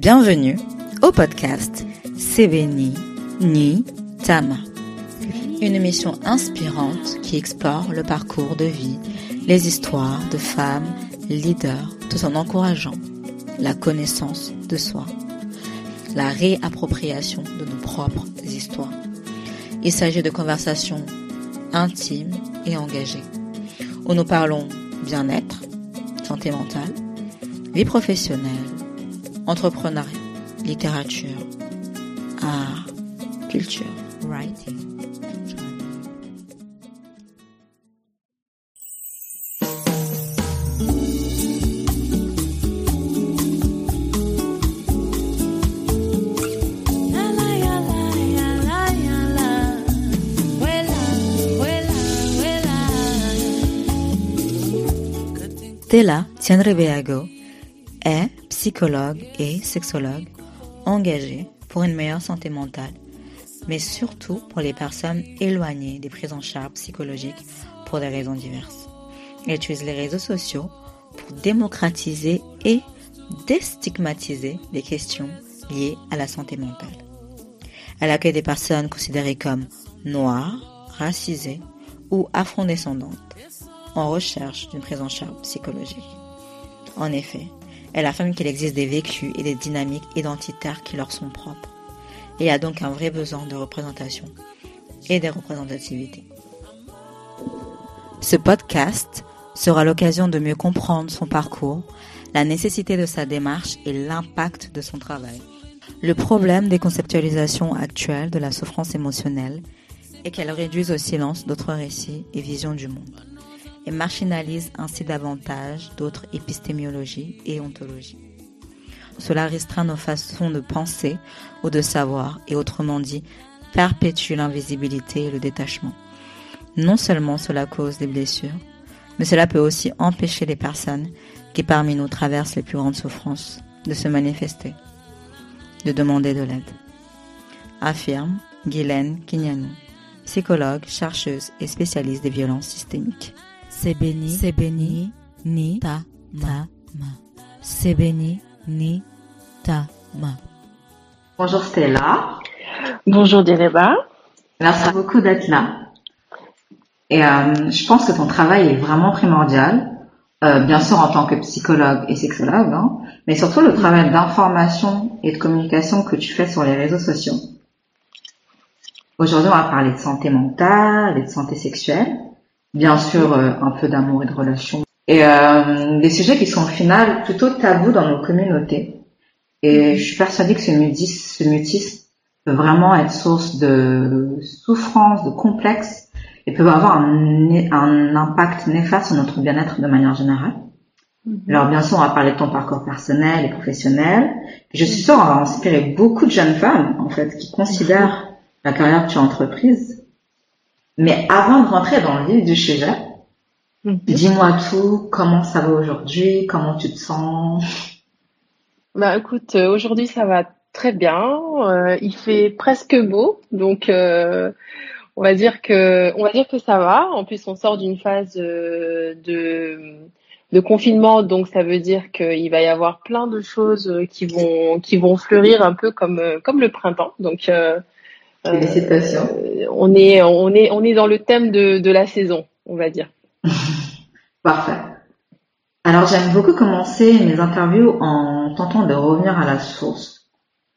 Bienvenue au podcast Sebeni Ni Tama. Une émission inspirante qui explore le parcours de vie, les histoires de femmes leaders tout en encourageant la connaissance de soi, la réappropriation de nos propres histoires. Il s'agit de conversations intimes et engagées où nous parlons bien-être, santé mentale, vie professionnelle, entrepreneuriat, littérature, art, culture, writing. Stella Tienrebeago est psychologue et sexologue engagée pour une meilleure santé mentale, mais surtout pour les personnes éloignées des prises en charge psychologiques pour des raisons diverses. Elle utilise les réseaux sociaux pour démocratiser et déstigmatiser les questions liées à la santé mentale. Elle accueille des personnes considérées comme noires, racisées ou afrodescendantes en recherche d'une prise en charge psychologique. En effet, elle affirme qu'il existe des vécus et des dynamiques identitaires qui leur sont propres. Et a donc un vrai besoin de représentation et des représentativités. Ce podcast sera l'occasion de mieux comprendre son parcours, la nécessité de sa démarche et l'impact de son travail. Le problème des conceptualisations actuelles de la souffrance émotionnelle est qu'elles réduisent au silence d'autres récits et visions du monde et marginalise ainsi davantage d'autres épistémologies et ontologies. Cela restreint nos façons de penser ou de savoir et autrement dit perpétue l'invisibilité et le détachement. Non seulement cela cause des blessures, mais cela peut aussi empêcher les personnes qui parmi nous traversent les plus grandes souffrances de se manifester, de demander de l'aide. Affirme Guylaine Kinyanou, psychologue, chercheuse et spécialiste des violences systémiques. C'est béni, c'est béni, ni ta ma ma. C'est béni, ni ta ma. Bonjour Stella. Bonjour Direba. Merci beaucoup d'être là. Et euh, je pense que ton travail est vraiment primordial, euh, bien sûr en tant que psychologue et sexologue, hein, mais surtout le travail d'information et de communication que tu fais sur les réseaux sociaux. Aujourd'hui, on va parler de santé mentale et de santé sexuelle bien sûr euh, un peu d'amour et de relations. Et euh, des sujets qui sont au final plutôt tabous dans nos communautés. Et je suis persuadée que ce mutisme, ce mutisme peut vraiment être source de souffrance, de complexe, et peut avoir un, un impact néfaste sur notre bien-être de manière générale. Mhm. Alors bien sûr, on va parler de ton parcours personnel et professionnel. Je suis sûre, on va inspirer beaucoup de jeunes femmes, en fait, qui considèrent la carrière que tu as entreprise mais avant de rentrer dans le vif du sujet, mhm. dis-moi tout, comment ça va aujourd'hui, comment tu te sens? Bah écoute, euh, aujourd'hui ça va très bien. Euh, il fait presque beau, donc euh, on va dire que on va dire que ça va. En plus, on sort d'une phase de de confinement, donc ça veut dire qu'il va y avoir plein de choses qui vont qui vont fleurir un peu comme comme le printemps. Donc Félicitations. Euh, on est, on est, on est dans le thème de, de la saison, on va dire. Parfait. Alors j'aime beaucoup commencer mes interviews en tentant de revenir à la source.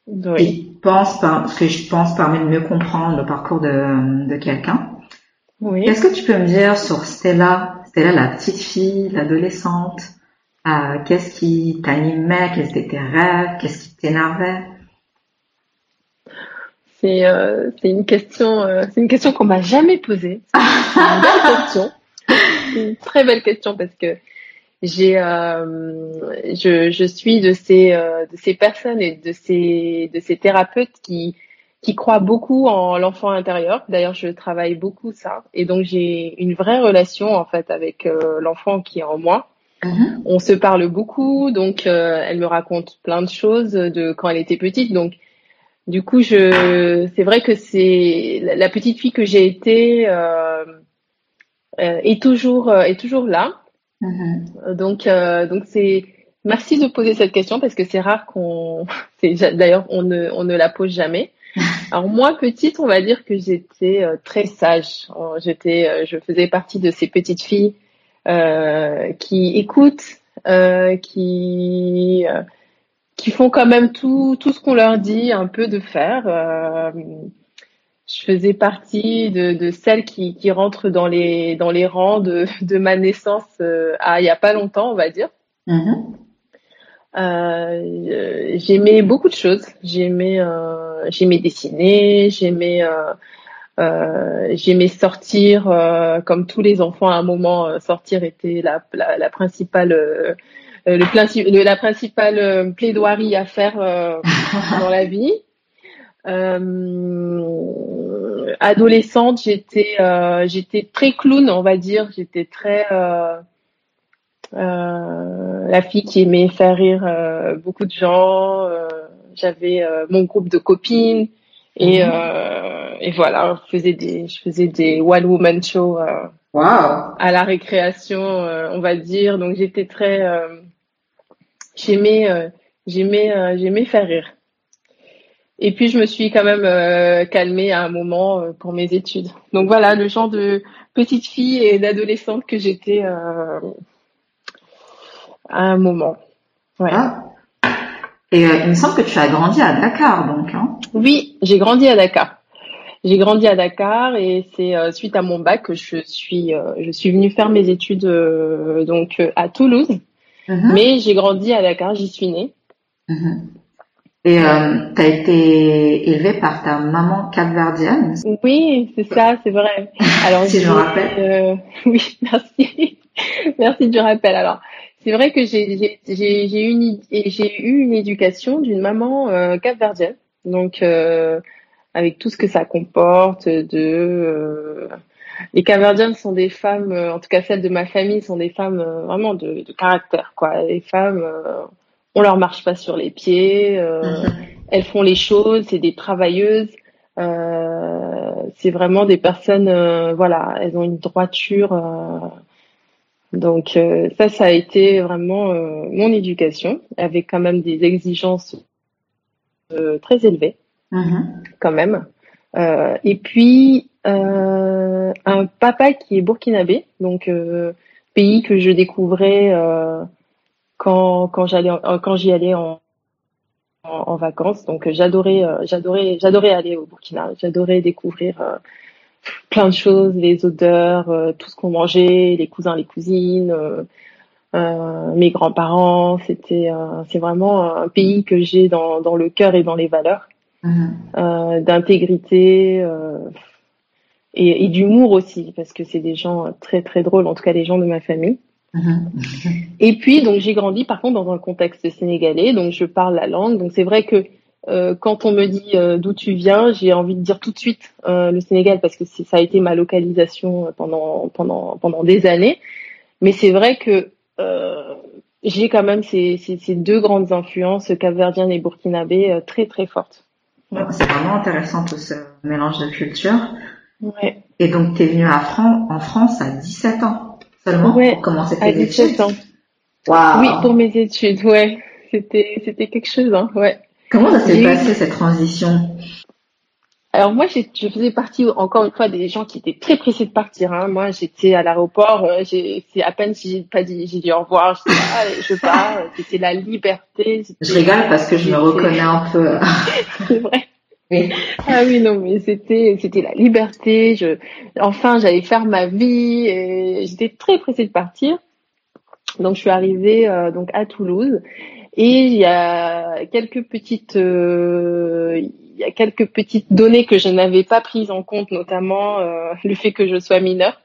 Oui. Et pense par, ce que je pense permet de mieux comprendre le parcours de, de quelqu'un. Oui. Qu'est-ce que tu peux me dire sur Stella, Stella la petite fille, l'adolescente, euh, qu'est-ce qui t'animait, quels étaient tes rêves, qu'est-ce qui t'énervait? C'est euh, c'est une question euh, c'est une question qu'on m'a jamais posée. C'est une belle question. une très belle question parce que j'ai euh, je, je suis de ces de ces personnes et de ces de ces thérapeutes qui qui croient beaucoup en l'enfant intérieur. D'ailleurs, je travaille beaucoup ça et donc j'ai une vraie relation en fait avec l'enfant qui est en moi. Mm-hmm. On se parle beaucoup, donc elle me raconte plein de choses de quand elle était petite. Donc du coup, je, c'est vrai que c'est la petite fille que j'ai été euh, euh, est toujours euh, est toujours là. Mm-hmm. Donc donc c'est merci de poser cette question parce que c'est rare qu'on D'ailleurs, on ne, on ne la pose jamais. Alors moi, petite, on va dire que j'étais euh, très sage. J'étais, euh, je faisais partie de ces petites filles euh, qui écoutent, euh, qui qui font quand même tout tout ce qu'on leur dit un peu de faire. je faisais partie de, de celles qui, qui rentrent dans les dans les rangs de, de ma naissance à il y a pas longtemps, on va dire. Mm-hmm. Euh, j'aimais beaucoup de choses. J'aimais, euh, j'aimais dessiner, j'aimais, euh, euh j'aimais sortir, euh, comme tous les enfants à un moment. sortir était la, la, la principale, le, la principale plaidoirie à faire dans la vie. adolescente, j'étais, j'étais très clown, on va dire. J'étais très euh, la fille qui aimait faire rire euh, beaucoup de gens. Euh, j'avais mon groupe de copines et, mhm. et voilà, je faisais des, je faisais des one woman shows wow. à la récréation, on va dire. Donc j'étais très, j'aimais, j'aimais, j'aimais faire rire. Et puis je me suis quand même calmée à un moment pour mes études. Donc voilà le genre de petite fille et d'adolescente que j'étais à un moment. Ouais. Ah. Et euh, il me semble que tu as grandi à Dakar, donc. Hein oui, j'ai grandi à Dakar. J'ai grandi à Dakar et c'est euh, suite à mon bac que je suis euh, je suis venue faire mes études donc à Toulouse. Mhm. Mais j'ai grandi à Dakar, j'y suis née. Mhm. Et tu as été élevée par ta maman capverdienne Oui, c'est ça, c'est vrai. Alors, si je me rappelle. oui, merci. merci du rappel. Alors, c'est vrai que j'ai j'ai une j'ai eu une éducation d'une maman euh, capverdienne, donc euh, avec tout ce que ça comporte de euh, les capverdiennes sont des femmes, euh, en tout cas celles de ma famille sont des femmes euh, vraiment de, de, caractère quoi. Les femmes, on leur marche pas sur les pieds, elles font les choses, c'est des travailleuses. c'est vraiment des personnes, voilà, elles ont une droiture donc euh, ça, ça a été vraiment euh, mon éducation, avec quand même des exigences euh, très élevées, mm-hmm. quand même. Et puis un papa qui est burkinabé, donc pays que je découvrais quand quand j'allais quand j'y allais en, en, vacances. Donc j'adorais j'adorais j'adorais aller au Burkina, j'adorais découvrir plein de choses, les odeurs, euh, tout ce qu'on mangeait, les cousins, les cousines, euh, euh mes grands-parents. C'était, c'est vraiment un pays que j'ai dans, dans le cœur et dans les valeurs, mmh. d'intégrité et, et d'humour aussi, parce que c'est des gens très très drôles, en tout cas les gens de ma famille. Mmh. Et puis donc j'ai grandi par contre dans un contexte sénégalais, donc je parle la langue, donc c'est vrai que euh, quand on me dit euh, d'où tu viens, j'ai envie de dire tout de suite euh, le Sénégal parce que ça a été ma localisation pendant pendant pendant des années. Mais c'est vrai que j'ai quand même ces, ces, ces, deux grandes influences capverdienne et burkinabé très très fortes. C'est vraiment intéressant tout ce mélange de cultures. Ouais. Et donc tu es venue à Fran en France à 17 ans seulement ouais, pour commencer tes à 17 ans. Wow. Oui, pour mes études, ouais. C'était c'était quelque chose, hein, ouais. Comment ça s'est passé cette transition? Alors moi, je faisais partie encore une fois des gens qui étaient très pressés de partir. Hein. Moi, j'étais à l'aéroport, euh, c'est à peine si j'ai pas dit, j'ai dit au revoir, je, ah, je pars. C'était la liberté. Je rigole parce que je me reconnais un peu. c'est vrai. Oui. Ah oui non mais c'était c'était la liberté. Je enfin j'allais faire ma vie et j'étais très pressée de partir. Donc je suis arrivée euh, donc à Toulouse et il y a quelques petites, euh, il y a quelques petites données que je n'avais pas prises en compte, notamment euh, le fait que je sois mineure.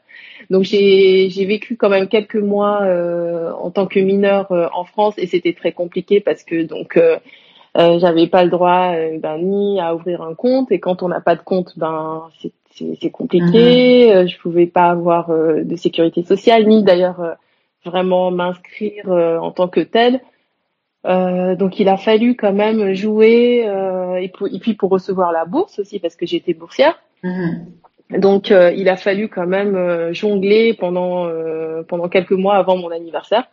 Donc j'ai vécu quand même quelques mois euh, en tant que mineure en France et c'était très compliqué parce que donc euh, j'avais pas le droit ben, ni à ouvrir un compte et quand on n'a pas de compte ben c'est compliqué. Mm-hmm. je pouvais pas avoir de sécurité sociale ni d'ailleurs vraiment m'inscrire en tant que telle. Euh, donc il a fallu quand même jouer euh, et, puis pour recevoir la bourse aussi parce que j'étais boursière. Mhm. Donc euh, il a fallu quand même jongler pendant pendant quelques mois avant mon anniversaire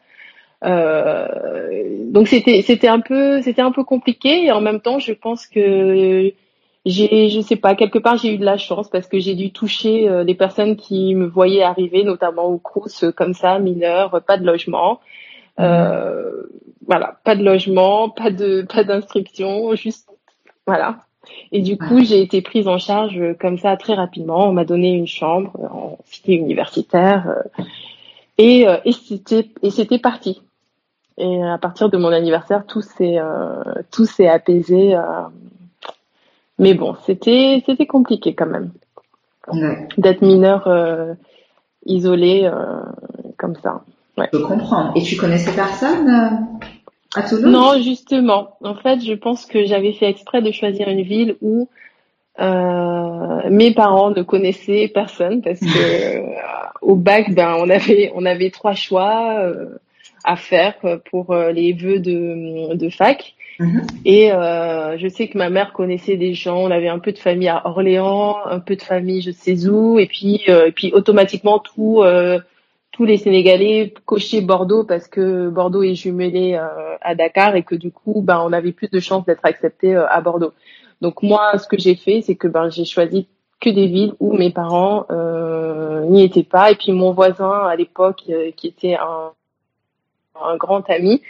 donc c'était c'était un peu c'était un peu compliqué et en même temps je pense que j'ai je sais pas quelque part j'ai eu de la chance parce que j'ai dû toucher des personnes qui me voyaient arriver notamment au Crous comme ça mineurs pas de logement voilà, pas de logement, pas de pas d'instruction, juste voilà. Et du coup, j'ai été prise en charge comme ça très rapidement. On m'a donné une chambre en cité universitaire euh, et euh, et c'était et c'était parti. Et à partir de mon anniversaire, tout s'est tout s'est apaisé. mais bon, c'était c'était compliqué quand même d'être mineur isolé comme ça. Ouais. Je comprends. Et tu connaissais personne euh, à Toulouse? Non, justement. En fait, je pense que j'avais fait exprès de choisir une ville où euh, mes parents ne connaissaient personne parce que euh, au bac, ben on avait on avait trois choix euh, à faire pour les vœux de, de fac. Mhm. Et je sais que ma mère connaissait des gens. On avait un peu de famille à Orléans, un peu de famille je sais où, et puis et puis automatiquement tout tous les Sénégalais cochaient Bordeaux parce que Bordeaux est jumelé euh, à Dakar et que du coup, ben, on avait plus de chances d'être accepté euh, à Bordeaux. Donc moi, ce que j'ai fait, c'est que ben, j'ai choisi que des villes où mes parents euh, n'y étaient pas. Et puis mon voisin à l'époque, qui était un, grand ami,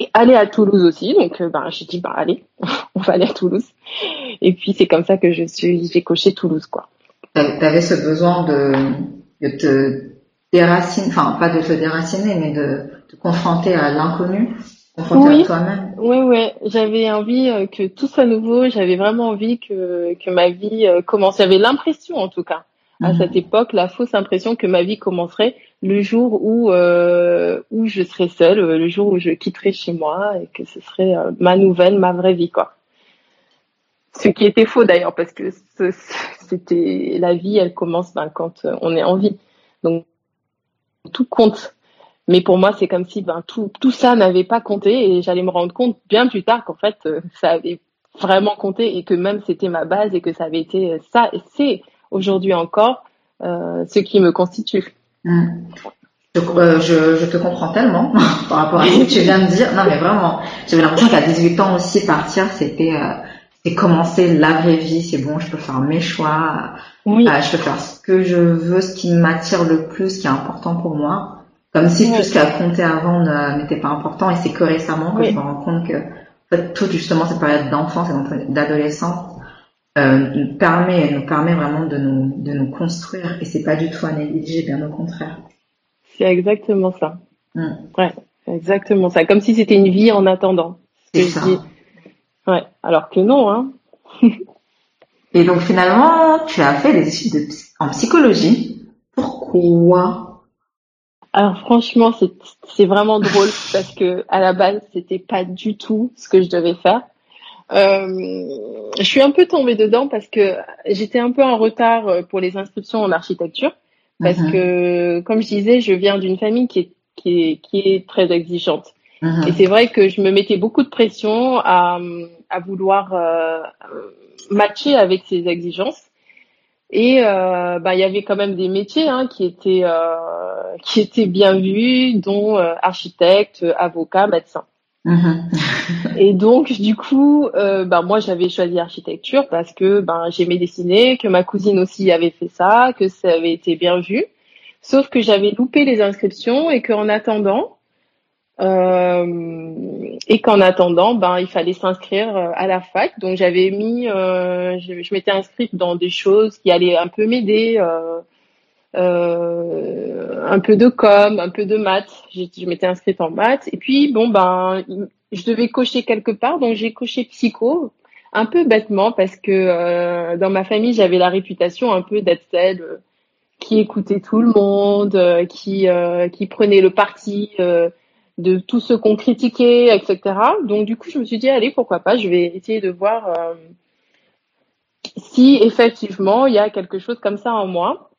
et allait à Toulouse aussi. Donc ben, j'ai dit, ben, allez, on va aller à Toulouse. Et puis c'est comme ça que je suis, j'ai coché Toulouse, quoi. T'avais ce besoin de te déraciner, enfin pas de se déraciner, mais de te confronter à l'inconnu, confronter oui. à toi-même. Oui, oui. J'avais envie euh, que tout soit nouveau. J'avais vraiment envie que que ma vie euh, commence. J'avais l'impression, en tout cas, à mhm. cette époque, la fausse impression que ma vie commencerait le jour où euh, où je serais seule, le jour où je quitterais chez moi et que ce serait ma nouvelle, ma vraie vie, quoi. Ce qui était faux d'ailleurs, parce que c'était la vie, elle commence ben, quand on est en vie. Donc tout compte. Mais pour moi, c'est comme si ben, tout, tout ça n'avait pas compté et j'allais me rendre compte bien plus tard qu'en fait, euh, ça avait vraiment compté et que même c'était ma base et que ça avait été euh, ça. Et c'est aujourd'hui encore euh, ce qui me constitue. Mmh. Je, je, te comprends tellement par rapport à ce que tu viens de dire. Non, mais vraiment, j'avais l'impression qu'à 18 ans aussi, partir, c'était c'est commencer la vraie vie. C'est bon, je peux faire mes choix. Oui. Euh, je peux faire ce que je veux, ce qui m'attire le plus, ce qui est important pour moi. Comme si tout ce qui a compté avant n'était pas important. Et c'est que récemment que je me rends compte que en fait, toute justement cette période d'enfance et d'adolescence euh, nous permet nous permet vraiment de nous de nous construire. Et c'est pas du tout à négliger, bien au contraire. C'est exactement ça. Mm. Ouais, exactement ça. Comme si c'était une vie en attendant. C'est ça. Ouais, alors que non, hein. Et donc finalement, tu as fait des études en psychologie. Pourquoi? Alors franchement, c'est vraiment drôle parce que à la base, c'était pas du tout ce que je devais faire. Euh, je suis un peu tombée dedans parce que j'étais un peu en retard euh, pour les inscriptions en architecture parce mhm. que, comme je disais, je viens d'une famille qui est, qui est, qui est très exigeante. Mhm. Et c'est vrai que je me mettais beaucoup de pression à, à vouloir euh, matcher avec ces exigences. Et euh, bah il y avait quand même des métiers hein, qui étaient euh, qui étaient bien vus, dont euh, architecte, avocat, médecin. Mhm. et donc du coup, euh, bah moi j'avais choisi architecture parce que ben j'aimais dessiner, que ma cousine aussi avait fait ça, que ça avait été bien vu. Sauf que j'avais loupé les inscriptions et qu'en attendant, et qu'en attendant, ben il fallait s'inscrire euh, à la fac. Donc j'avais mis, euh, je, m'étais inscrite dans des choses qui allaient un peu m'aider, euh, euh, un peu de com, un peu de maths. Je, je m'étais inscrite en maths. Et puis bon ben je devais cocher quelque part, donc j'ai coché psycho, un peu bêtement parce que dans ma famille j'avais la réputation un peu d'être celle qui écoutait tout le monde, qui qui prenait le parti de tous ceux qu'on critiquait, etc. Donc du coup, je me suis dit, allez, pourquoi pas, je vais essayer de voir euh, si effectivement il y a quelque chose comme ça en moi.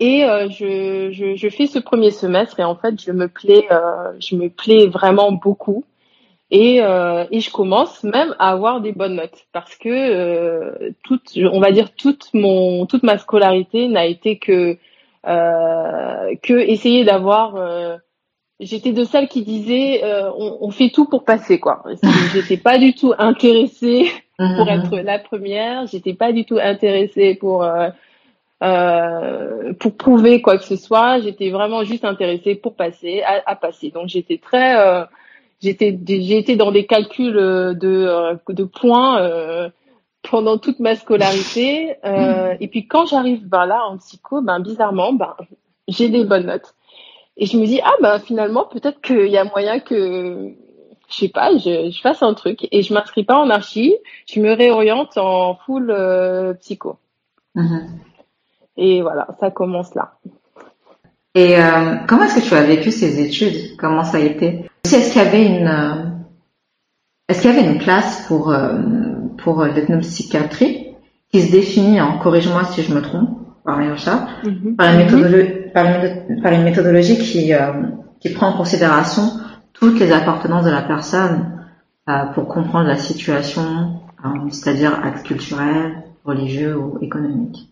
Et euh, je, fais ce premier semestre et en fait, je me plais, euh, je me plais vraiment beaucoup. Et, et je commence même à avoir des bonnes notes parce que toute, on va dire toute mon, toute ma scolarité n'a été que que essayer d'avoir j'étais de celles qui disaient euh, on, on, fait tout pour passer quoi. J'étais pas du tout intéressée pour mhm. être la première. J'étais pas du tout intéressée pour euh, euh, pour prouver quoi que ce soit. J'étais vraiment juste intéressée pour passer à, à passer. Donc j'étais très euh, j'étais été dans des calculs de de points pendant toute ma scolarité. Mhm. Et puis quand j'arrive ben là en psycho, ben bizarrement ben j'ai des bonnes notes. Et je me dis, ah ben finalement, peut-être qu'il y a moyen que, je sais pas, je, je, fasse un truc. Et je m'inscris pas en archi, je me réoriente en full euh, psycho. Mm-hmm. Et voilà, ça commence là. Et euh, comment est-ce que tu as vécu ces études? Comment ça a été? Est-ce qu'il y avait une euh, est-ce qu'il y avait une classe pour pour l'ethnopsychiatrie qui se définit en corrige-moi si je me trompe par mm-hmm. par, une méthodologie, par, une, méthodologie qui, euh, qui prend en considération toutes les appartenances de la personne euh, pour comprendre la situation, euh, c'est-à-dire acte culturel, religieux ou économique.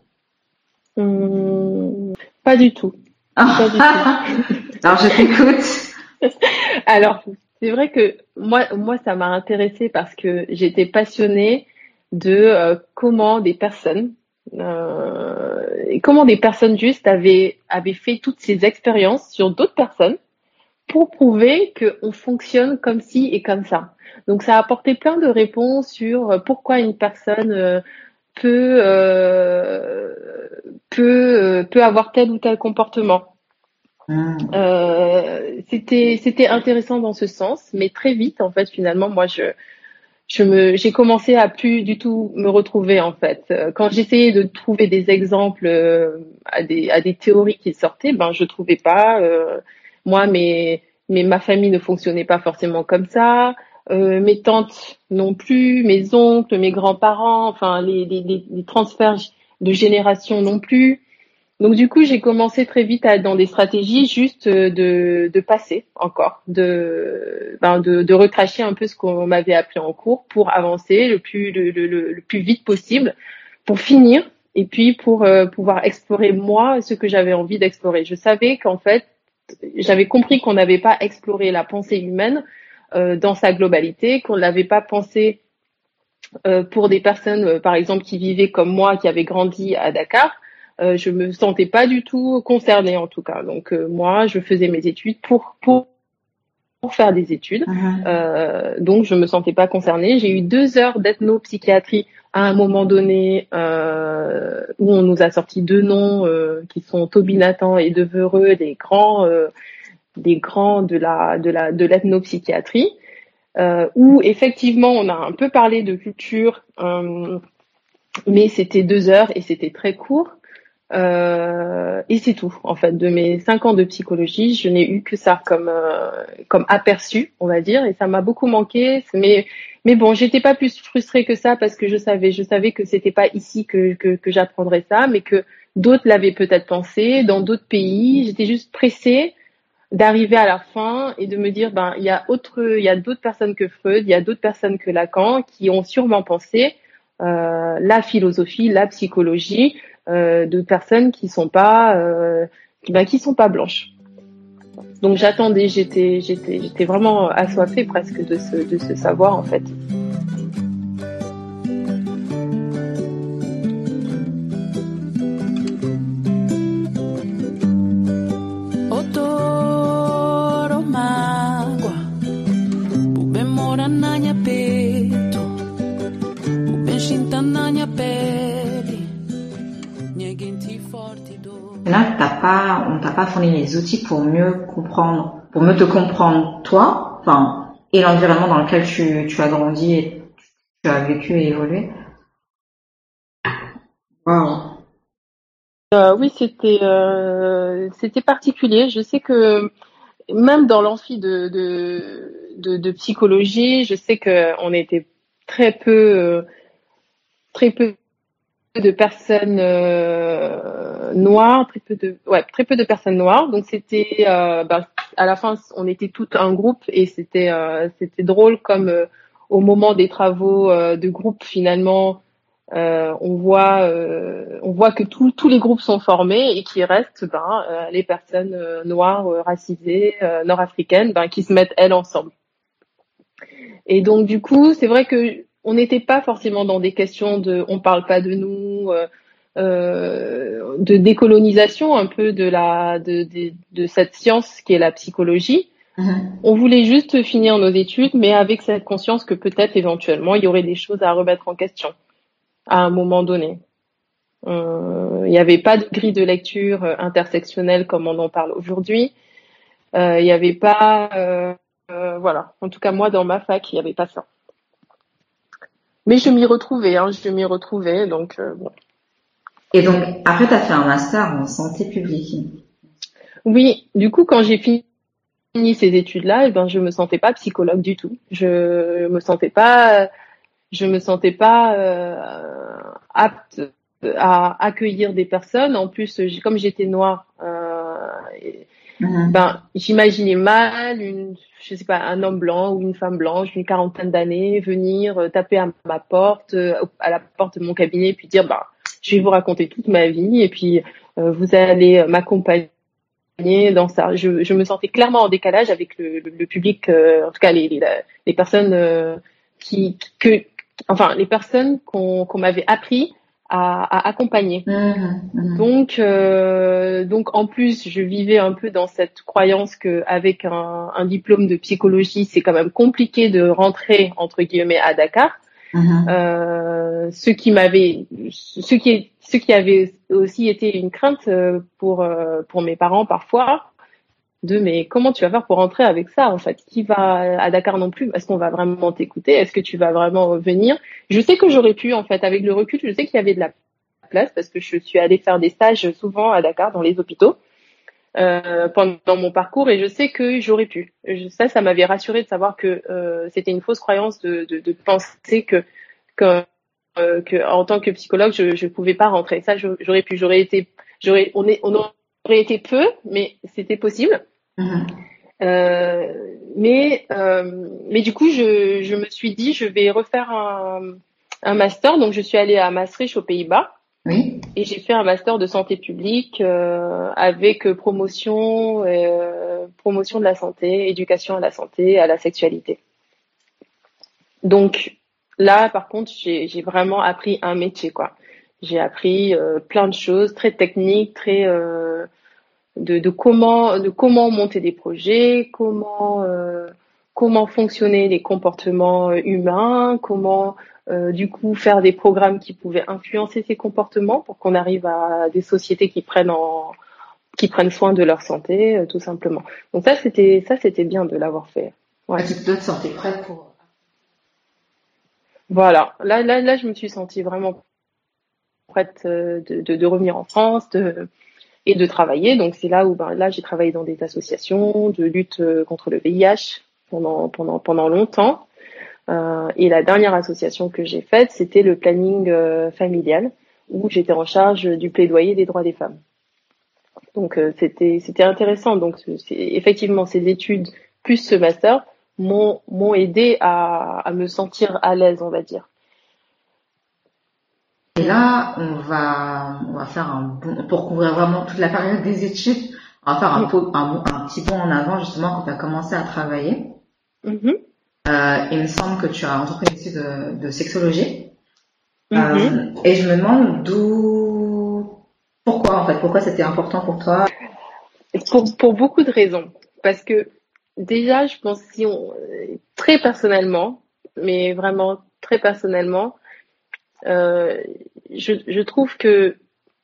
Hum, pas du tout. Pas du tout. Alors je t'écoute. Alors c'est vrai que moi, moi ça m'a intéressé parce que j'étais passionnée de comment des personnes euh, et comment des personnes justes avaient, avaient fait toutes ces expériences sur d'autres personnes pour prouver qu'on fonctionne comme ci et comme ça. Donc ça a apporté plein de réponses sur pourquoi une personne euh, peut euh, peut peut avoir tel ou tel comportement. Mmh. Euh, c'était c'était intéressant dans ce sens, mais très vite en fait finalement moi je je me, j'ai commencé à plus du tout me retrouver en fait. Euh, quand j'essayais de trouver des exemples euh, à des, à des théories qui sortaient, ben je trouvais pas. Euh, moi, mes, mais ma famille ne fonctionnait pas forcément comme ça. Euh, mes tantes non plus, mes oncles, mes grands-parents, enfin les, les, les, transferts de génération non plus. Donc du coup, j'ai commencé très vite à dans des stratégies juste de, de passer encore, de, ben de, de recracher un peu ce qu'on m'avait appris en cours pour avancer le plus le, le, plus vite possible, pour finir et puis pour euh, pouvoir explorer moi ce que j'avais envie d'explorer. Je savais qu'en fait, j'avais compris qu'on n'avait pas exploré la pensée humaine euh, dans sa globalité, qu'on n'avait pas pensé euh, pour des personnes, euh, par exemple, qui vivaient comme moi, qui avaient grandi à Dakar euh, je me sentais pas du tout concernée en tout cas. Donc euh, moi, je faisais mes études pour pour pour faire des études. Uh-huh. Euh, donc je me sentais pas concernée. J'ai eu deux heures d'ethnopsychiatrie à un moment donné euh, où on nous a sorti deux noms euh, qui sont Toby Nathan et Devereux, des grands des grands de la de la de l'ethnopsychiatrie. où effectivement on a un peu parlé de culture, mais c'était deux heures et c'était très court. Euh, et c'est tout, en fait. De mes cinq ans de psychologie, je n'ai eu que ça comme euh, comme aperçu, on va dire, et ça m'a beaucoup manqué. Mais mais bon, j'étais pas plus frustrée que ça parce que je savais, je savais que c'était pas ici que que, que j'apprendrais ça, mais que d'autres l'avaient peut-être pensé dans d'autres pays. J'étais juste pressée d'arriver à la fin et de me dire ben il y a autre, il y a d'autres personnes que Freud, il y a d'autres personnes que Lacan qui ont sûrement pensé euh, la philosophie, la psychologie de personnes qui sont pas euh, ben, qui sont pas blanches. Donc j'attendais, j'étais j'étais j'étais vraiment assoiffée presque de ce de ce savoir en fait. Pas, on t'a pas fourni les outils pour mieux comprendre, pour mieux te comprendre toi, enfin, et l'environnement dans lequel tu, as grandi et tu as vécu et évolué. Euh, oui, c'était euh, c'était particulier. Je sais que même dans l'amphi de, de, psychologie, je sais que on était très peu euh, très peu de personnes euh, noires, très peu de, ouais, très peu de personnes noires. Donc c'était, euh, bah, à la fin, on était tout un groupe et c'était, euh, c'était drôle comme au moment des travaux de groupe finalement, on voit, on voit que tous les groupes sont formés et qu'il reste ben, les personnes noires, racisées, nord-africaines, ben, qui se mettent elles ensemble. Et donc du coup, c'est vrai que on n'était pas forcément dans des questions de, on parle pas de nous, de décolonisation un peu de la, de, de, de cette science qui est la psychologie. Mm-hmm. On voulait juste finir nos études, mais avec cette conscience que peut-être éventuellement il y aurait des choses à remettre en question à un moment donné. Euh, il n'y avait pas de grille de lecture euh, intersectionnelle comme on en parle aujourd'hui. Euh, il n'y avait pas, voilà. En tout cas, moi, dans ma fac, il n'y avait pas ça. Mais je m'y retrouvais, hein, je m'y retrouvais, donc bon. Et donc, après, tu as fait un master en santé publique. Oui, du coup, quand j'ai fini ces études-là, eh ben, je me sentais pas psychologue du tout. Je me sentais pas je me sentais pas euh, apte à accueillir des personnes. En plus, comme j'étais noire, euh, mhm. ben j'imaginais mal une, je sais pas, un homme blanc ou une femme blanche d'une quarantaine d'années venir euh, taper à ma porte, à la porte de mon cabinet, puis dire bah je vais vous raconter toute ma vie et puis vous allez m'accompagner dans ça. Je, je, me sentais clairement en décalage avec le, le, public, en tout cas les, les, les personnes qui que enfin les personnes qu'on m'avait appris à, à accompagner. Mmh, mmh. Donc, euh, donc en plus, je vivais un peu dans cette croyance que avec un, un diplôme de psychologie, c'est quand même compliqué de rentrer entre guillemets à Dakar. Mmh. Euh, ce qui m'avait, ce qui, ce qui avait aussi été une crainte euh, pour euh, pour mes parents parfois, de mais comment tu vas faire pour rentrer avec ça en fait? Qui va à Dakar non plus? Est-ce qu'on va vraiment t'écouter? Est-ce que tu vas vraiment venir? Je sais que j'aurais pu en fait avec le recul, je sais qu'il y avait de la place parce que je suis allée faire des stages souvent à Dakar dans les hôpitaux euh, pendant mon parcours et je sais que j'aurais pu. Ça, ça m'avait rassuré de savoir que euh, c'était une fausse croyance de, de, de penser que que, euh, que en tant que psychologue je je pouvais pas rentrer. Ça, j'aurais pu. J'aurais été, j'aurais on est on aurait été peu, mais c'était possible. Mhm. Euh, mais euh, mais du coup, je, je me suis dit, je vais refaire un, un master. Donc, je suis allée à Maastricht aux Pays-Bas. Oui. Et j'ai fait un master de santé publique euh, avec promotion, promotion de la santé, éducation à la santé, à la sexualité. Donc là, par contre, j'ai vraiment appris un métier, quoi. J'ai appris plein de choses très techniques, très de, de, comment de comment monter des projets, comment euh, comment fonctionner les comportements euh, humains, comment euh, du coup faire des programmes qui pouvaient influencer ces comportements pour qu'on arrive à des sociétés qui prennent en qui prennent soin de leur santé tout simplement. Donc ça c'était ça c'était bien de l'avoir fait. Ouais. Tu te sentais prête pour voilà, là, là, là, je me suis sentie vraiment prête de, de, de revenir en France, de, et de travailler. Donc c'est là où ben, là j'ai travaillé dans des associations de lutte euh, contre le VIH pendant pendant pendant longtemps. Euh, et la dernière association que j'ai faite, c'était le planning euh, familial où j'étais en charge du plaidoyer des droits des femmes. Donc euh, c'était c'était intéressant. Donc effectivement ces études plus ce master m'ont m'ont aidé à, à me sentir à l'aise, on va dire. Et là, on va, on va faire un bon, pour couvrir vraiment toute la période des études, on va faire un, un, petit bond en avant justement quand tu as commencé à travailler. Mm-hmm. euh, il me semble que tu as entrepris une étude de, de sexologie. Mm-hmm. euh, et je me demande d'où, pourquoi en fait, pourquoi c'était important pour toi? Pour, pour beaucoup de raisons. Parce que déjà, je pense si on, très personnellement, mais vraiment très personnellement, euh, je, trouve que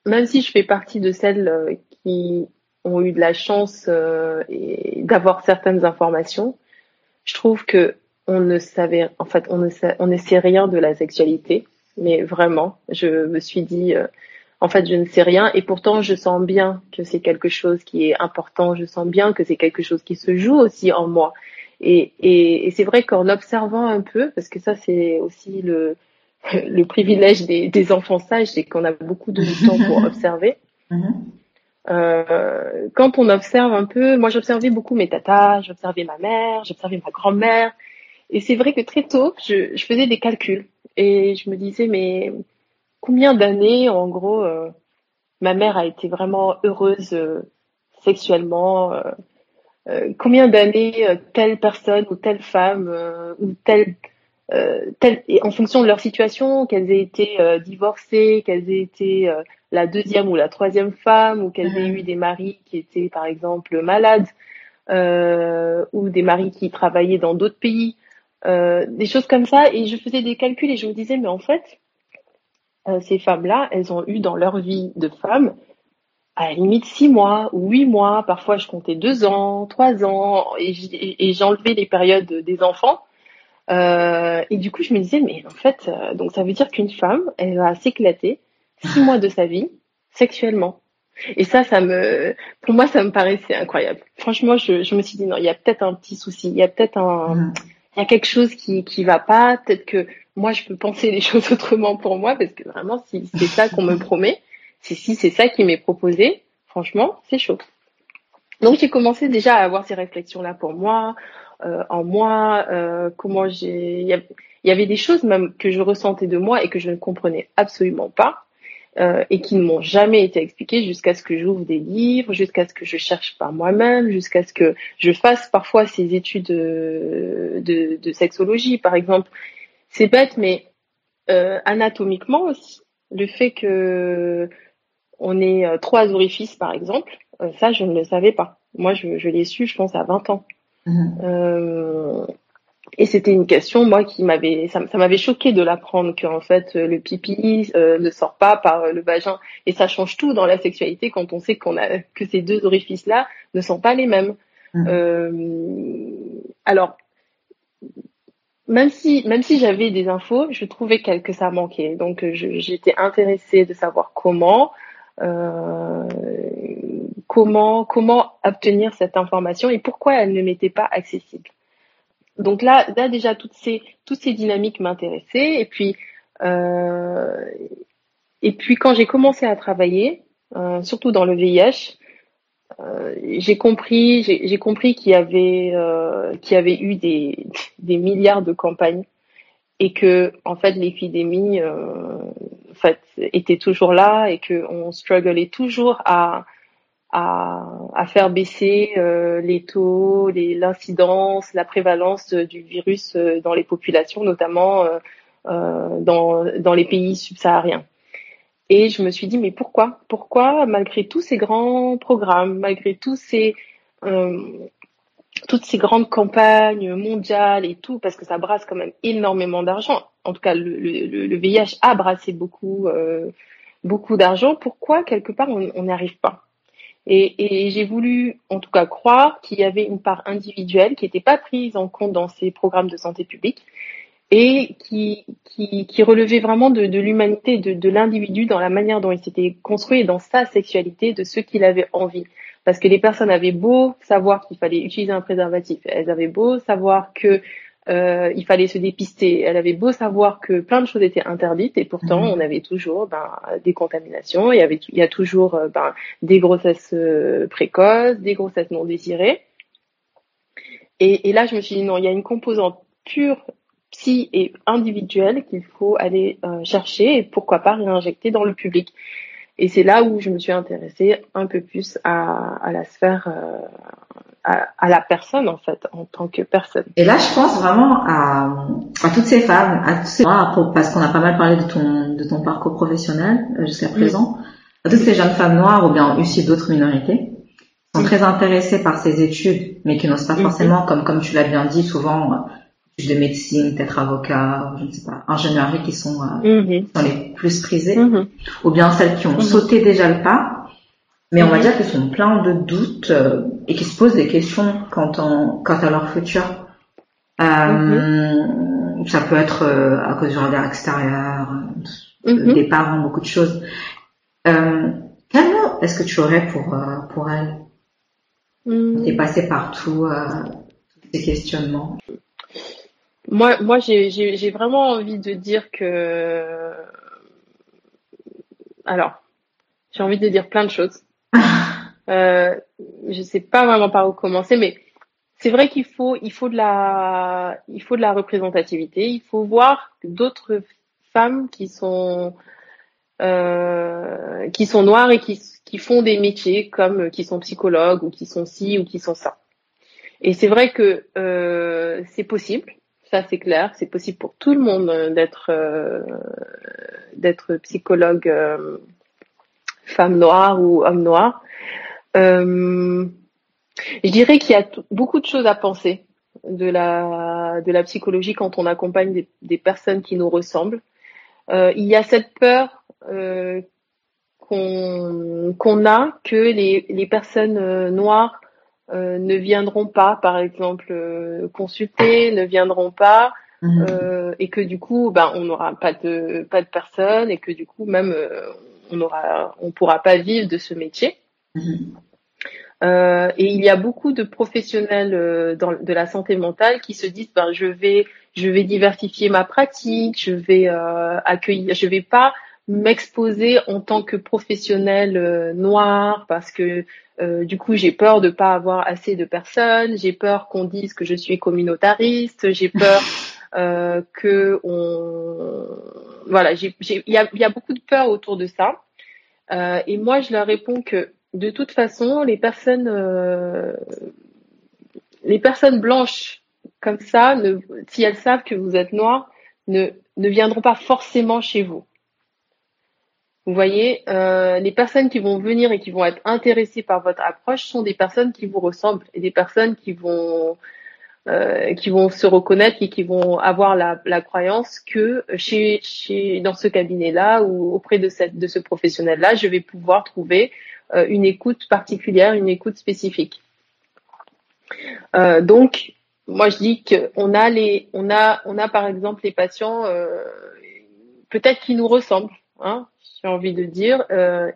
même si je fais partie de celles euh, qui ont eu de la chance euh, d'avoir certaines informations, je trouve que on ne savait, en fait, on ne sait, rien de la sexualité, mais vraiment, je me suis dit, en fait, je ne sais rien, et pourtant, je sens bien que c'est quelque chose qui est important, je sens bien que c'est quelque chose qui se joue aussi en moi. Et c'est vrai qu'en observant un peu, parce que ça, c'est aussi le, le privilège des, des enfants sages, c'est qu'on a beaucoup de temps pour observer. Mhm. Euh, quand on observe un peu, moi j'observais beaucoup mes tatas, j'observais ma mère, j'observais ma grand-mère, et c'est vrai que très tôt, je, je, faisais des calculs et je me disais mais combien d'années, en gros, ma mère a été vraiment heureuse sexuellement. combien d'années telle personne ou telle femme ou telle euh, en fonction de leur situation, qu'elles aient été euh, divorcées, qu'elles aient été euh, la deuxième ou la troisième femme, ou qu'elles aient mhm. eu des maris qui étaient par exemple malades, ou des maris qui travaillaient dans d'autres pays, des choses comme ça. Et je faisais des calculs et je me disais, mais en fait, ces femmes-là, elles ont eu dans leur vie de femme à la limite six mois ou huit mois. Parfois, je comptais deux ans, trois ans, et j'enlevais les périodes des enfants euh, et du coup, je me disais, mais en fait, euh, donc ça veut dire qu'une femme, elle va s'éclater six mois de sa vie sexuellement. Et ça, ça me, pour moi, ça me paraissait incroyable. Franchement, je, je me suis dit non, il y a peut-être un petit souci, il y a peut-être un, il y a quelque chose qui qui va pas. Peut-être que moi, je peux penser les choses autrement pour moi, parce que vraiment, si c'est ça qu'on me promet, si si c'est ça qui m'est proposé, franchement, c'est chaud. Donc j'ai commencé déjà à avoir ces réflexions là pour moi, euh, en moi, euh, comment j'ai, il y, avait des choses même que je ressentais de moi et que je ne comprenais absolument pas. Euh, et qui ne m'ont jamais été expliquées jusqu'à ce que j'ouvre des livres, jusqu'à ce que je cherche par moi-même, jusqu'à ce que je fasse parfois ces études de, sexologie, par exemple. C'est bête, mais anatomiquement aussi, le fait que on ait trois orifices, par exemple, ça, je ne le savais pas. Moi, je, je l'ai su, je pense, à 20 ans. Mhm. Euh, et c'était une question, moi, qui m'avait, ça, m'avait choqué de l'apprendre qu'en fait le pipi euh, ne sort pas par le vagin, et ça change tout dans la sexualité quand on sait qu'on a que ces deux orifices-là ne sont pas les mêmes. Mhm. Euh, alors, même si même si j'avais des infos, je trouvais que ça manquait. Donc j'étais intéressée de savoir comment. Euh, comment obtenir cette information et pourquoi elle ne m'était pas accessible. Donc là, là déjà toutes ces dynamiques m'intéressaient et puis euh, et puis quand j'ai commencé à travailler, euh, surtout dans le VIH, euh, j'ai compris qu'il y avait qu'il y avait eu des milliards de campagnes et que en fait l'épidémie en était toujours là et que on strugglait toujours à à, faire baisser euh, les taux, l'incidence, la prévalence du virus euh, dans les populations, notamment euh, dans, les pays subsahariens. Et je me suis dit, mais pourquoi? Pourquoi, malgré tous ces grands programmes, malgré tous ces, toutes ces grandes campagnes mondiales et tout, parce que ça brasse quand même énormément d'argent. En tout cas, le, VIH a brassé beaucoup, beaucoup d'argent. Pourquoi, quelque part, on n'y arrive pas? Et, et j'ai voulu, en tout cas, croire qu'il y avait une part individuelle qui n'était pas prise en compte dans ces programmes de santé publique et qui, qui, qui relevait vraiment de, de l'humanité, de, de l'individu dans la manière dont il s'était construit et dans sa sexualité, de ce qu'il avait envie. Parce que les personnes avaient beau savoir qu'il fallait utiliser un préservatif, elles avaient beau savoir que euh, il fallait se dépister. Elle avait beau savoir que plein de choses étaient interdites et pourtant mhm. on avait toujours ben, des contaminations, il y avait il y a toujours euh, ben, des grossesses euh, précoces, des grossesses non désirées. Et, et, là je me suis dit non, il y a une composante pure psy et individuelle qu'il faut aller chercher et pourquoi pas réinjecter dans le public. Et c'est là où je me suis intéressée un peu plus à, à la sphère à, la personne en fait, en tant que personne. Et là, je pense vraiment à, à toutes ces femmes, à tous ces parce qu'on a pas mal parlé de ton de ton parcours professionnel euh, jusqu'à présent, à toutes ces jeunes femmes noires ou bien aussi d'autres minorités sont très intéressées par ces études, mais qui n'osent pas forcément, comme comme tu l'as bien dit, souvent euh, de médecine, peut-être avocat, je ne sais pas, ingénierie qui sont, euh, sont les plus prisées, ou bien celles qui ont sauté déjà le pas mais on va mhm. dire qu'ils sont pleins de doutes euh, et qui se posent des questions quant, en, quant à leur futur. Euh, mhm. Ça peut être euh, à cause du regard extérieur, mhm. des parents, beaucoup de choses. quel mot est-ce que tu aurais pour pour elle? T'es passé par tout ces questionnements? Moi, moi, j'ai vraiment envie de dire que, alors, j'ai envie de dire plein de choses. Euh, je sais pas vraiment par où commencer, mais c'est vrai qu'il faut, il faut de la, il faut de la représentativité. Il faut voir d'autres femmes qui sont, euh, qui sont noirs et qui, qui font des métiers comme qui sont psychologues ou qui sont ci ou qui sont ça. Et c'est vrai que euh, c'est possible, ça c'est clair, c'est possible pour tout le monde d'être euh, d'être psychologue euh, femme noire ou homme noir. Euh, je dirais qu'il y a beaucoup de choses à penser de la de la psychologie quand on accompagne des, personnes qui nous ressemblent. Euh, il y a cette peur euh, qu'on a que les, les personnes noires ne viendront pas, par exemple, consulter, ne viendront pas, mmh. et que du coup, ben, on n'aura pas de pas de personnes, et que du coup, même on aura, on pourra pas vivre de ce métier. Mmh. Euh, et il y a beaucoup de professionnels euh, dans, de la santé mentale qui se disent ben, je vais je vais diversifier ma pratique, je vais euh, accueillir, je vais pas m'exposer en tant que professionnel euh, noir parce que euh, du coup j'ai peur de pas avoir assez de personnes, j'ai peur qu'on dise que je suis communautariste, j'ai peur que on voilà il y a, beaucoup de peur autour de ça et moi je leur réponds que de toute façon, les personnes, euh, les personnes blanches comme ça, ne, si elles savent que vous êtes noir, ne, ne viendront pas forcément chez vous. Vous voyez, euh, les personnes qui vont venir et qui vont être intéressées par votre approche sont des personnes qui vous ressemblent et des personnes qui vont euh, qui vont se reconnaître et qui vont avoir la, la croyance que chez, chez dans ce cabinet-là ou auprès de cette de ce professionnel-là, je vais pouvoir trouver euh, une écoute particulière, une écoute spécifique. Euh, donc, moi je dis qu'on a les, on a, on a par exemple les patients euh, peut-être qui nous ressemblent, hein, j'ai envie de dire,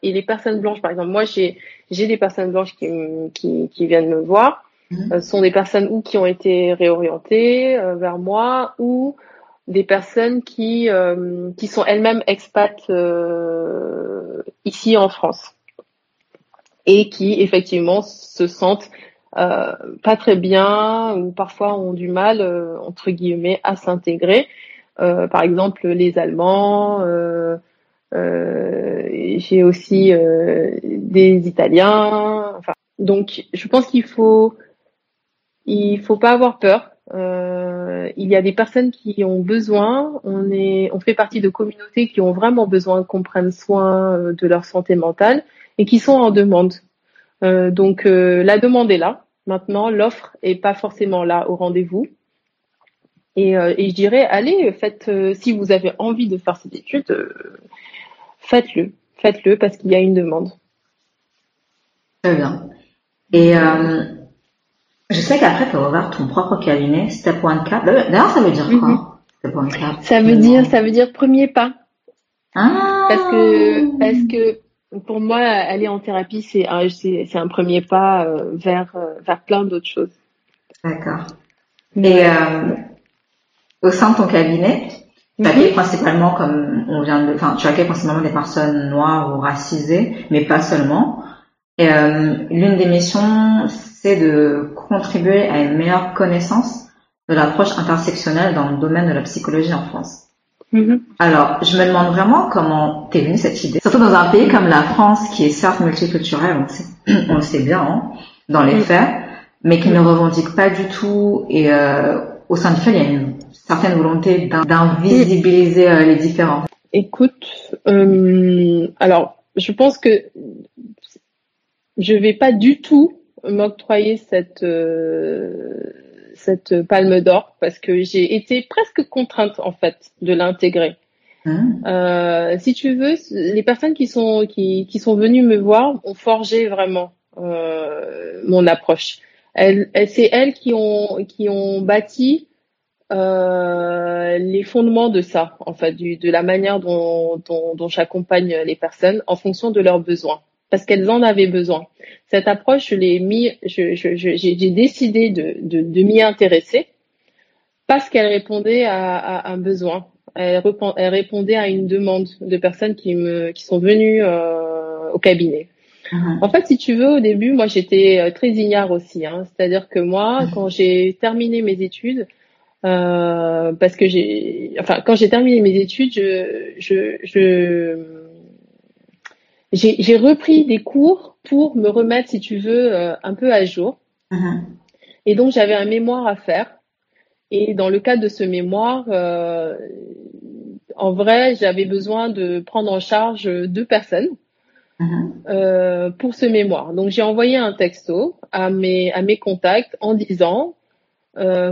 et les personnes blanches, par exemple, moi j'ai j'ai des personnes blanches qui, qui, qui viennent me voir, mmh. sont des personnes ou qui ont été réorientées vers moi ou des personnes qui qui sont elles-mêmes expats ici en France et qui effectivement se sentent euh, pas très bien ou parfois ont du mal euh, entre guillemets à s'intégrer. Euh, par exemple les Allemands. Euh, euh, j'ai aussi des Italiens. Enfin, donc je pense qu'il faut il faut pas avoir peur. il y a des personnes qui ont besoin. On est on fait partie de communautés qui ont vraiment besoin qu'on prenne soin de leur santé mentale et qui sont en demande. Euh, donc euh, la demande est là. Maintenant, l'offre est pas forcément là au rendez-vous. Et, euh, et, je dirais, allez, faites, si vous avez envie de faire cette étude, faites-le, faites-le parce qu'il y a une demande. Très bien. Et je sais qu'après, tu vas ouvrir ton propre cabinet, Step One Cap. D'ailleurs, ça veut dire quoi mm-hmm. Step One Cap? Ça veut dire, ça veut dire premier pas. Ah. Parce que, parce que pour moi, aller en thérapie, c'est un, c'est, un premier pas euh, vers, euh, vers plein d'autres choses. D'accord. Et euh, au sein de ton cabinet, tu accueilles principalement, comme on vient de, enfin, tu accueilles principalement des personnes noires ou racisées, mais pas seulement. Et l'une des missions, c'est de contribuer à une meilleure connaissance de l'approche intersectionnelle dans le domaine de la psychologie en France. Mm-hmm. Alors, je me demande vraiment comment t'es venue cette idée. Surtout dans un pays comme la France, qui est certes multiculturel, on, le sait bien, hein, dans les mm. faits, mais qui ne revendique pas du tout, et euh, au sein duquel il y a une certaine volonté d'invisibiliser euh, les différents. Écoute, euh, alors, je pense que je vais pas du tout m'octroyer cette cette palme d'or parce que j'ai été presque contrainte en fait de l'intégrer. Mmh. Euh, si tu veux, les personnes qui sont qui, qui sont venues me voir ont forgé vraiment euh, mon approche. Elles, c'est elles qui ont qui ont bâti euh, les fondements de ça, en fait, du, de la manière dont, dont, dont j'accompagne les personnes en fonction de leurs besoins parce qu'elles en avaient besoin. Cette approche, je l'ai mis, j'ai je, je, décidé de, de, de m'y intéresser parce qu'elle répondait à, à, un besoin. Elle, elle, répondait à une demande de personnes qui me qui sont venues euh, au cabinet. Uh-huh. En fait, si tu veux, au début, moi, j'étais euh, très ignare aussi. Hein. C'est-à-dire que moi, uh-huh. quand j'ai terminé mes études, euh, parce que j'ai, enfin, quand j'ai terminé mes études, je, je, je j'ai repris des cours pour me remettre, si tu veux, euh, un peu à jour. Mhm. Et donc, j'avais un mémoire à faire. Et dans le cadre de ce mémoire, euh, en vrai, j'avais besoin de prendre en charge deux personnes Mhm. euh, pour ce mémoire. Donc, j'ai envoyé un texto à mes, à mes contacts en disant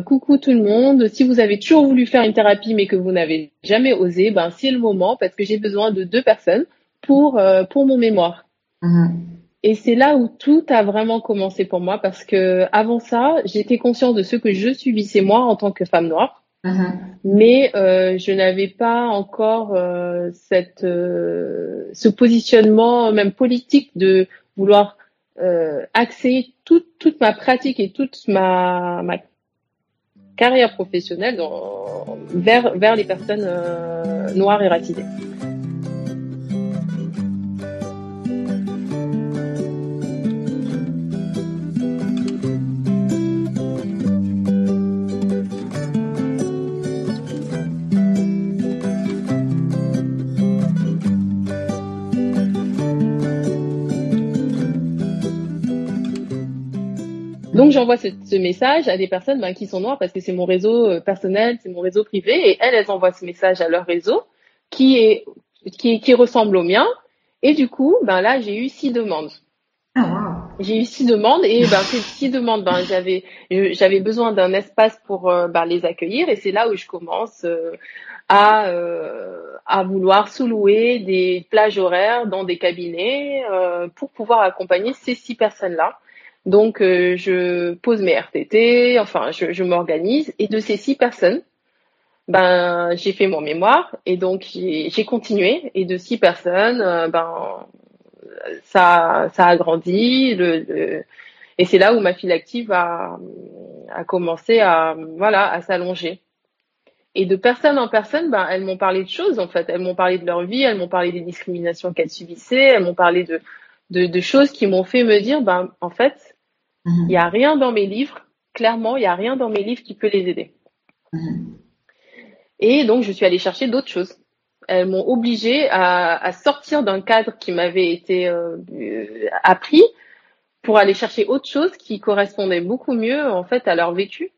coucou tout le monde, si vous avez toujours voulu faire une thérapie mais que vous n'avez jamais osé, ben c'est le moment parce que j'ai besoin de deux personnes pour euh, pour mon mémoire. Mhm. Et c'est là où tout a vraiment commencé pour moi parce que avant ça, j'étais consciente de ce que je subissais moi en tant que femme noire, Mhm. mais euh, je n'avais pas encore euh, cette ce positionnement même politique de vouloir axer toute toute ma pratique et toute ma ma carrière professionnelle dans, vers vers les personnes noires et racisées. J'envoie ce, ce message à des personnes ben, qui sont noires parce que c'est mon réseau euh, personnel, c'est mon réseau privé, et elles, elles envoient ce message à leur réseau qui est qui, qui ressemble au mien. Et du coup, ben là, j'ai eu six demandes. Ah, wow. J'ai eu six demandes et ben ces six demandes, ben j'avais besoin d'un espace pour euh, ben, les accueillir et c'est là où je commence euh, à euh, à vouloir sous-louer des plages horaires dans des cabinets euh, pour pouvoir accompagner ces six personnes là. Donc euh, je pose mes RTT, enfin je, m'organise et de ces six personnes, ben j'ai fait mon mémoire et donc j'ai continué et de six personnes, euh, ben ça, ça a grandi. Le, et c'est là où ma file active a, commencé à, voilà, à s'allonger. Et de personne en personne, ben, elles m'ont parlé de choses, en fait. Elles m'ont parlé de leur vie, elles m'ont parlé des discriminations qu'elles subissaient, elles m'ont parlé de, de, de choses qui m'ont fait me dire, ben, en fait. Il n'y a rien dans mes livres, clairement, il n'y a rien dans mes livres qui peut les aider. Mhm. Et donc, je suis allée chercher d'autres choses. Elles m'ont obligée à, à sortir d'un cadre qui m'avait été euh, appris pour aller chercher autre chose qui correspondait beaucoup mieux en fait à leur vécu.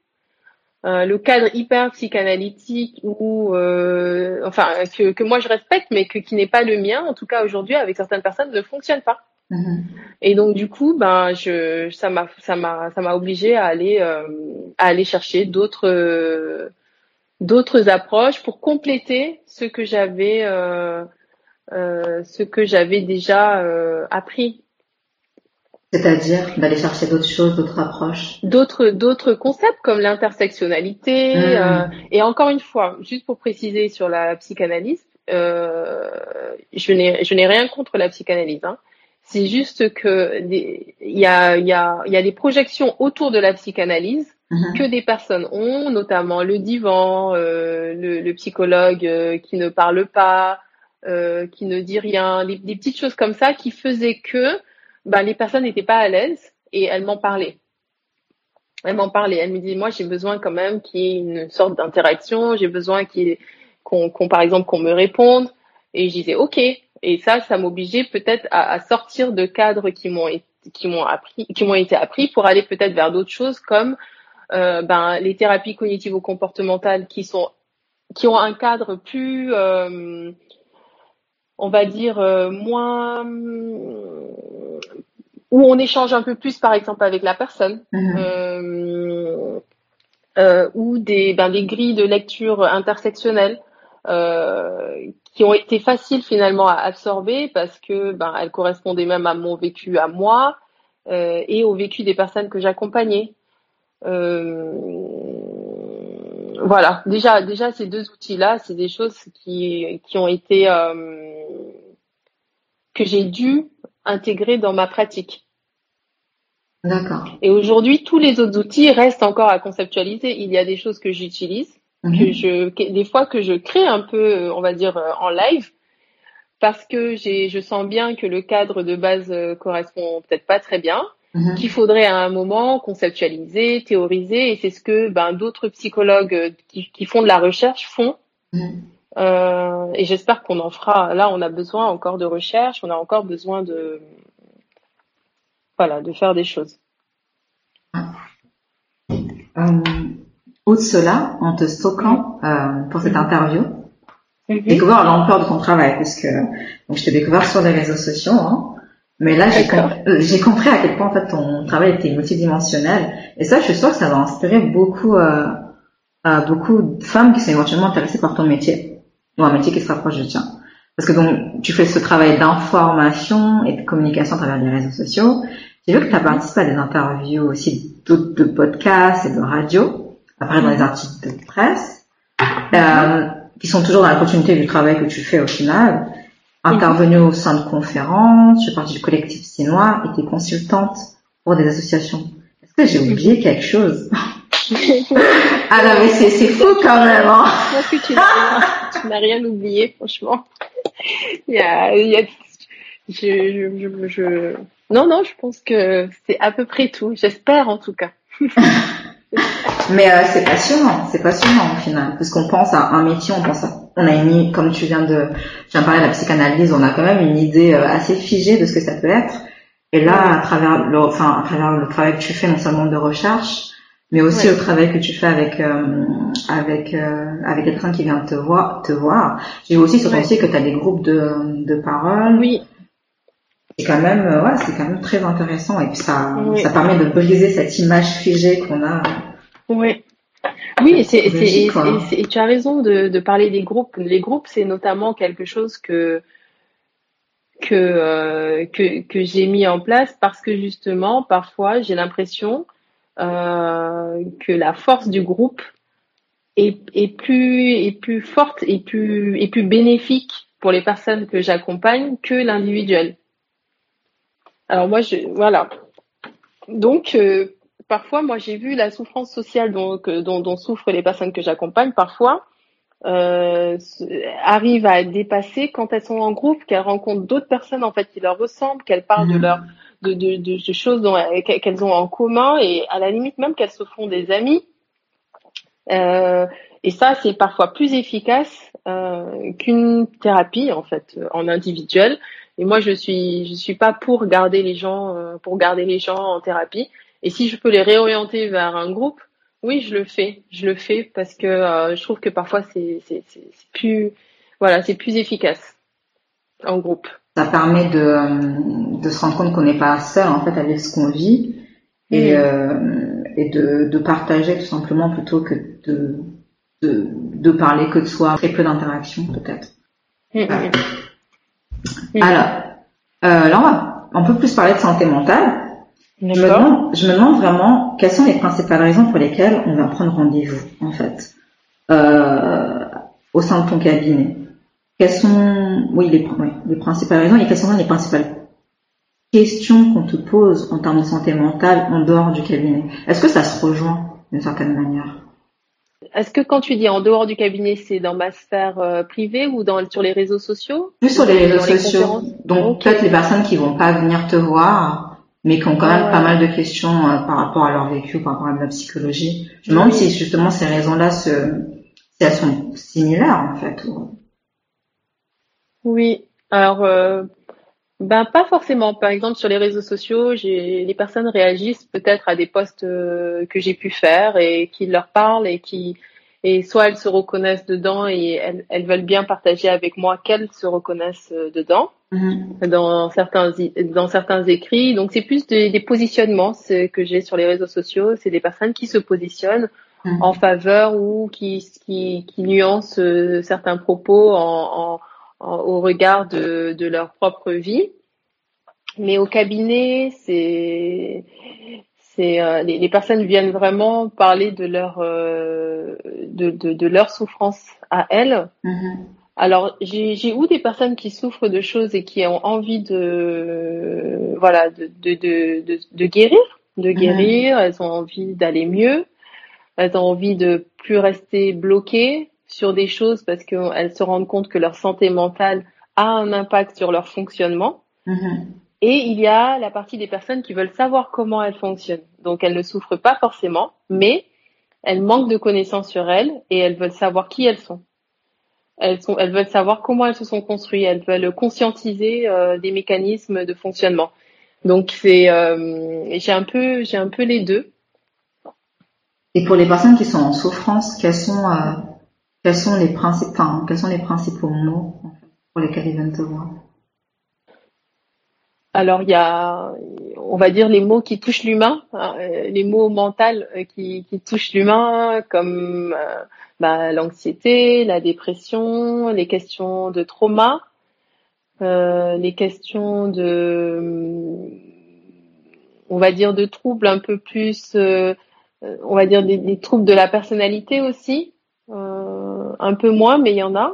Euh, le cadre hyper psychanalytique ou euh, enfin que, que moi je respecte mais que qui n'est pas le mien en tout cas aujourd'hui avec certaines personnes ne fonctionne pas. Mhm. Et donc du coup, ben je ça m'a ça m'a ça m'a obligé à aller euh, à aller chercher d'autres euh, d'autres approches pour compléter ce que j'avais euh, euh, ce que j'avais déjà appris. C'est-à-dire d'aller chercher d'autres choses, d'autres approches. D'autres d'autres concepts comme l'intersectionnalité euh, et encore une fois, juste pour préciser sur la psychanalyse, je n'ai je n'ai rien contre la psychanalyse. Hein. C'est juste que des- il y a il y a il y a des projections autour de la psychanalyse Mhm. que des personnes ont, notamment le divan, euh, le, le psychologue euh, qui ne parle pas, euh, qui ne dit rien, des, des petites choses comme ça qui faisaient que ben, les personnes n'étaient pas à l'aise et elles m'en parlaient. Elles m'en parlaient. Elles me disaient, moi j'ai besoin quand même qu'il y ait une sorte d'interaction, j'ai besoin qu'il qu'on, par exemple qu'on me réponde. Et je disais, ok. Et ça, ça m'obligeait peut-être à, à sortir de cadres qui m'ont été qui m'ont appris, qui m'ont été appris pour aller peut-être vers d'autres choses comme euh, ben, les thérapies cognitivo-comportementales qui sont qui ont un cadre plus euh, on va dire euh, moins où on échange un peu plus par exemple avec la personne euh, ou des ben, des grilles de lecture intersectionnelles qui ont été faciles finalement à absorber parce que ben elles correspondaient même à mon vécu à moi euh, et au vécu des personnes que j'accompagnais. Euh, voilà, déjà, déjà ces deux outils-là, c'est des choses qui, qui ont été euh, que j'ai dû intégrer dans ma pratique. D'accord. Et aujourd'hui, tous les autres outils restent encore à conceptualiser. Il y a des choses que j'utilise, que je, des fois que je crée un peu, on va dire, euh, en live, parce que j'ai, je sens bien que le cadre de base euh, correspond peut-être pas très bien. Mhm. qu'il faudrait à un moment conceptualiser, théoriser, et c'est ce que ben, d'autres psychologues euh, qui, qui font de la recherche font. Mhm. Euh, et j'espère qu'on en fera. Là, on a besoin encore de recherche, on a encore besoin de, voilà, de faire des choses. Euh, de cela, en te stockant euh, pour cette interview, mm découvert l'ampleur de ton travail, parce que donc je t'ai découvert sur les réseaux sociaux, hein, mais là euh, j'ai compris à quel point en fait ton travail était multidimensionnel, et ça, je suis sûre que ça va inspirer beaucoup, euh, beaucoup de femmes qui sont éventuellement intéressées par ton métier, ou un métier qui se rapproche du tien. Parce que donc tu fais ce travail d'information et de communication à travers les réseaux sociaux. J'ai vu que tu as participé à des interviews aussi de podcasts et de radio, après dans les articles de presse, euh, qui sont toujours dans la continuité du travail que tu fais au final. Intervenue au sein de conférences, je fais partie du collectif Sinois t'es consultante pour des associations. Est-ce que j'ai oublié quelque chose Ah non mais c'est fou quand même. Hein que tu n'as rien, oublié franchement. il y a, il y a je, je, je, non, non, je pense que c'est à peu près tout. J'espère en tout cas. Mais euh, c'est passionnant, c'est passionnant au final, parce qu'on pense à un métier, on pense à, on a une, comme tu viens de, je viens de parler de la psychanalyse, on a quand même une idée euh, assez figée de ce que ça peut être. Et là, à travers le, enfin, à travers le travail que tu fais, non seulement de recherche, mais aussi le travail que tu fais avec euh, avec avec les personnes qui viennent te voir, te voir. J'ai aussi sur ton site que tu as des groupes de de parole. Oui c'est quand même euh, ouais, c'est quand même très intéressant et puis ça ça permet de briser cette image figée qu'on a. Oui. Oui, et, c'est, et, et, tu as raison de, de parler des groupes. Les groupes, c'est notamment quelque chose que que, euh, que, que j'ai mis en place parce que justement, parfois, j'ai l'impression euh, que la force du groupe est, est, plus, est plus forte et plus, et plus bénéfique pour les personnes que j'accompagne que l'individuel. Alors moi, je, voilà. Donc, euh, parfois, moi, j'ai vu la souffrance sociale dont, dont, dont souffrent les personnes que j'accompagne. Parfois, euh, arrivent à dépasser quand elles sont en groupe, qu'elles rencontrent d'autres personnes en fait qui leur ressemblent, qu'elles parlent de mmh. leur de, de, de, choses qu'elles ont en commun et à la limite même qu'elles se font des amis. Euh, et ça, c'est parfois plus efficace euh, qu'une thérapie en fait en individuel et moi, je suis, je suis pas pour garder les gens, euh, pour garder les gens en thérapie. Et si je peux les réorienter vers un groupe, oui, je le fais. Je le fais parce que euh, je trouve que parfois c'est, plus, voilà, c'est plus efficace en groupe. Ça permet de, de se rendre compte qu'on n'est pas seul en fait avec ce qu'on vit et, euh, et de, de partager tout simplement plutôt que de, de, de parler que de soi. Très peu d'interactions peut-être. Alors, euh, là, on va un peu plus parler de santé mentale. Je me, demande, je me demande vraiment quelles sont les principales raisons pour lesquelles on va prendre rendez-vous, en fait, euh, au sein de ton cabinet. Quelles sont, oui, les, les principales raisons et quelles sont les principales questions qu'on te pose en termes de santé mentale en dehors du cabinet? Est-ce que ça se rejoint d'une certaine manière? Est-ce que quand tu dis en dehors du cabinet, c'est dans ma sphère euh, privée ou dans, sur les réseaux sociaux? Plus sur les réseaux sociaux. Donc peut-être les personnes qui vont pas venir te voir, mais qui ont quand même pas mal de questions euh, par rapport à leur vécu, par rapport à la psychologie. Je me demande si justement ces raisons-là, se, si elles sont similaires en fait. Oui. Alors, euh, ben pas forcément. Par exemple, sur les réseaux sociaux, les personnes réagissent peut-être à des posts euh, que j'ai pu faire et qui leur parlent et qui et soit elles se reconnaissent dedans et elles, elles veulent bien partager avec moi qu'elles se reconnaissent dedans mm-hmm. dans certains dans certains écrits. Donc c'est plus des, des positionnements ce que j'ai sur les réseaux sociaux. C'est des personnes qui se positionnent mm-hmm. en faveur ou qui qui, qui nuancent euh, certains propos en, en au regard de, de leur propre vie. Mais au cabinet, c'est c'est euh, les, les, personnes viennent vraiment parler de leur euh, de, de, de, leur souffrance à elles. Mm-hmm. Alors j'ai j'ai ou des personnes qui souffrent de choses et qui ont envie de voilà de de de, de, guérir, de mm-hmm. guérir. Elles ont envie d'aller mieux. Elles ont envie de plus rester bloquées sur des choses parce qu'elles se rendent compte que leur santé mentale a un impact sur leur fonctionnement. Mm-hmm. Et il y a la partie des personnes qui veulent savoir comment elles fonctionnent. Donc elles ne souffrent pas forcément, mais elles manquent de connaissances sur elles et elles veulent savoir qui elles sont. Elles sont, elles veulent savoir comment elles se sont construites, elles veulent conscientiser euh, des mécanismes de fonctionnement. Donc c'est, euh, j'ai un peu, j'ai un peu les deux. Et pour les personnes qui sont en souffrance, quels sont, euh, quels sont les principes, enfin, quels sont les principaux mots pour lesquels ils viennent te voir? Alors il y a, on va dire les mots qui touchent l'humain, hein, euh, les mots mentaux euh, qui, touchent l'humain, comme euh, bah, l'anxiété, la dépression, les questions de trauma, les questions de, on va dire de troubles un peu plus, on va dire des, troubles de la personnalité aussi, un peu moins, mais il y en a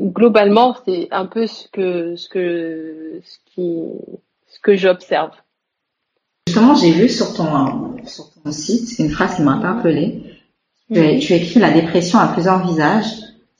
globalement, c'est un peu ce que ce que ce qui ce que j'observe. Justement, j'ai vu sur ton sur ton site une phrase qui m'a interpellée. Tu, mhm. tu écris la dépression à plusieurs visages.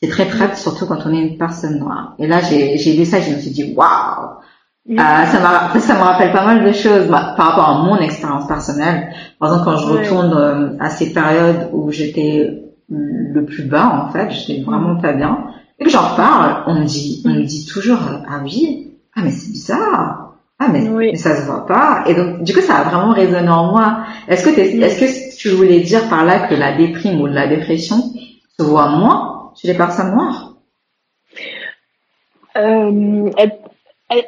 C'est très traite, surtout quand on est une personne noire. Et là, j'ai lu ça, et je me suis dit waouh. Euh, ça, me rappelle pas mal de choses par rapport à mon expérience personnelle. Par exemple, quand je retourne euh, à ces périodes où j'étais le plus bas, en fait, j'étais vraiment pas bien. Et que j'en parle, on me dit, on me dit toujours, ah oui, ah mais c'est bizarre, ah mais, mais, ça se voit pas. Et donc, du coup, ça a vraiment résonné en moi. Est-ce que est-ce que tu voulais dire par là que la déprime ou la dépression se voit moins chez les personnes noires? Euh, elle,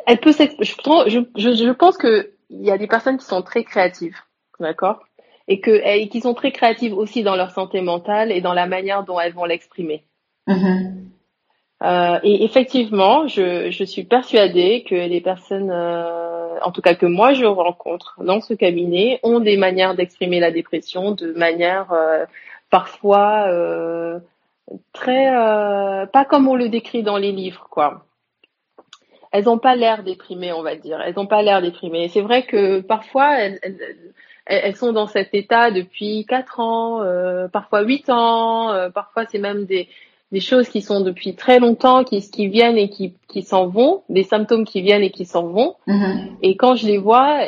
elle, peut. Je, je, je, pense que il y a des personnes qui sont très créatives, d'accord, et que et qui sont très créatives aussi dans leur santé mentale et dans la manière dont elles vont l'exprimer. Mm-hmm. Euh, et effectivement, je, suis persuadée que les personnes, euh, en tout cas que moi je rencontre dans ce cabinet, ont des manières d'exprimer la dépression de manière euh, parfois très, pas comme on le décrit dans les livres, quoi. Elles n'ont pas l'air déprimées, on va dire. Elles n'ont pas l'air déprimées. C'est vrai que parfois elles, elles, elles, sont dans cet état depuis quatre ans, parfois huit ans, parfois c'est même des des choses qui sont depuis très longtemps, qui, qui viennent et qui, qui s'en vont, des symptômes qui viennent et qui s'en vont. Mm-hmm. Et quand je les vois,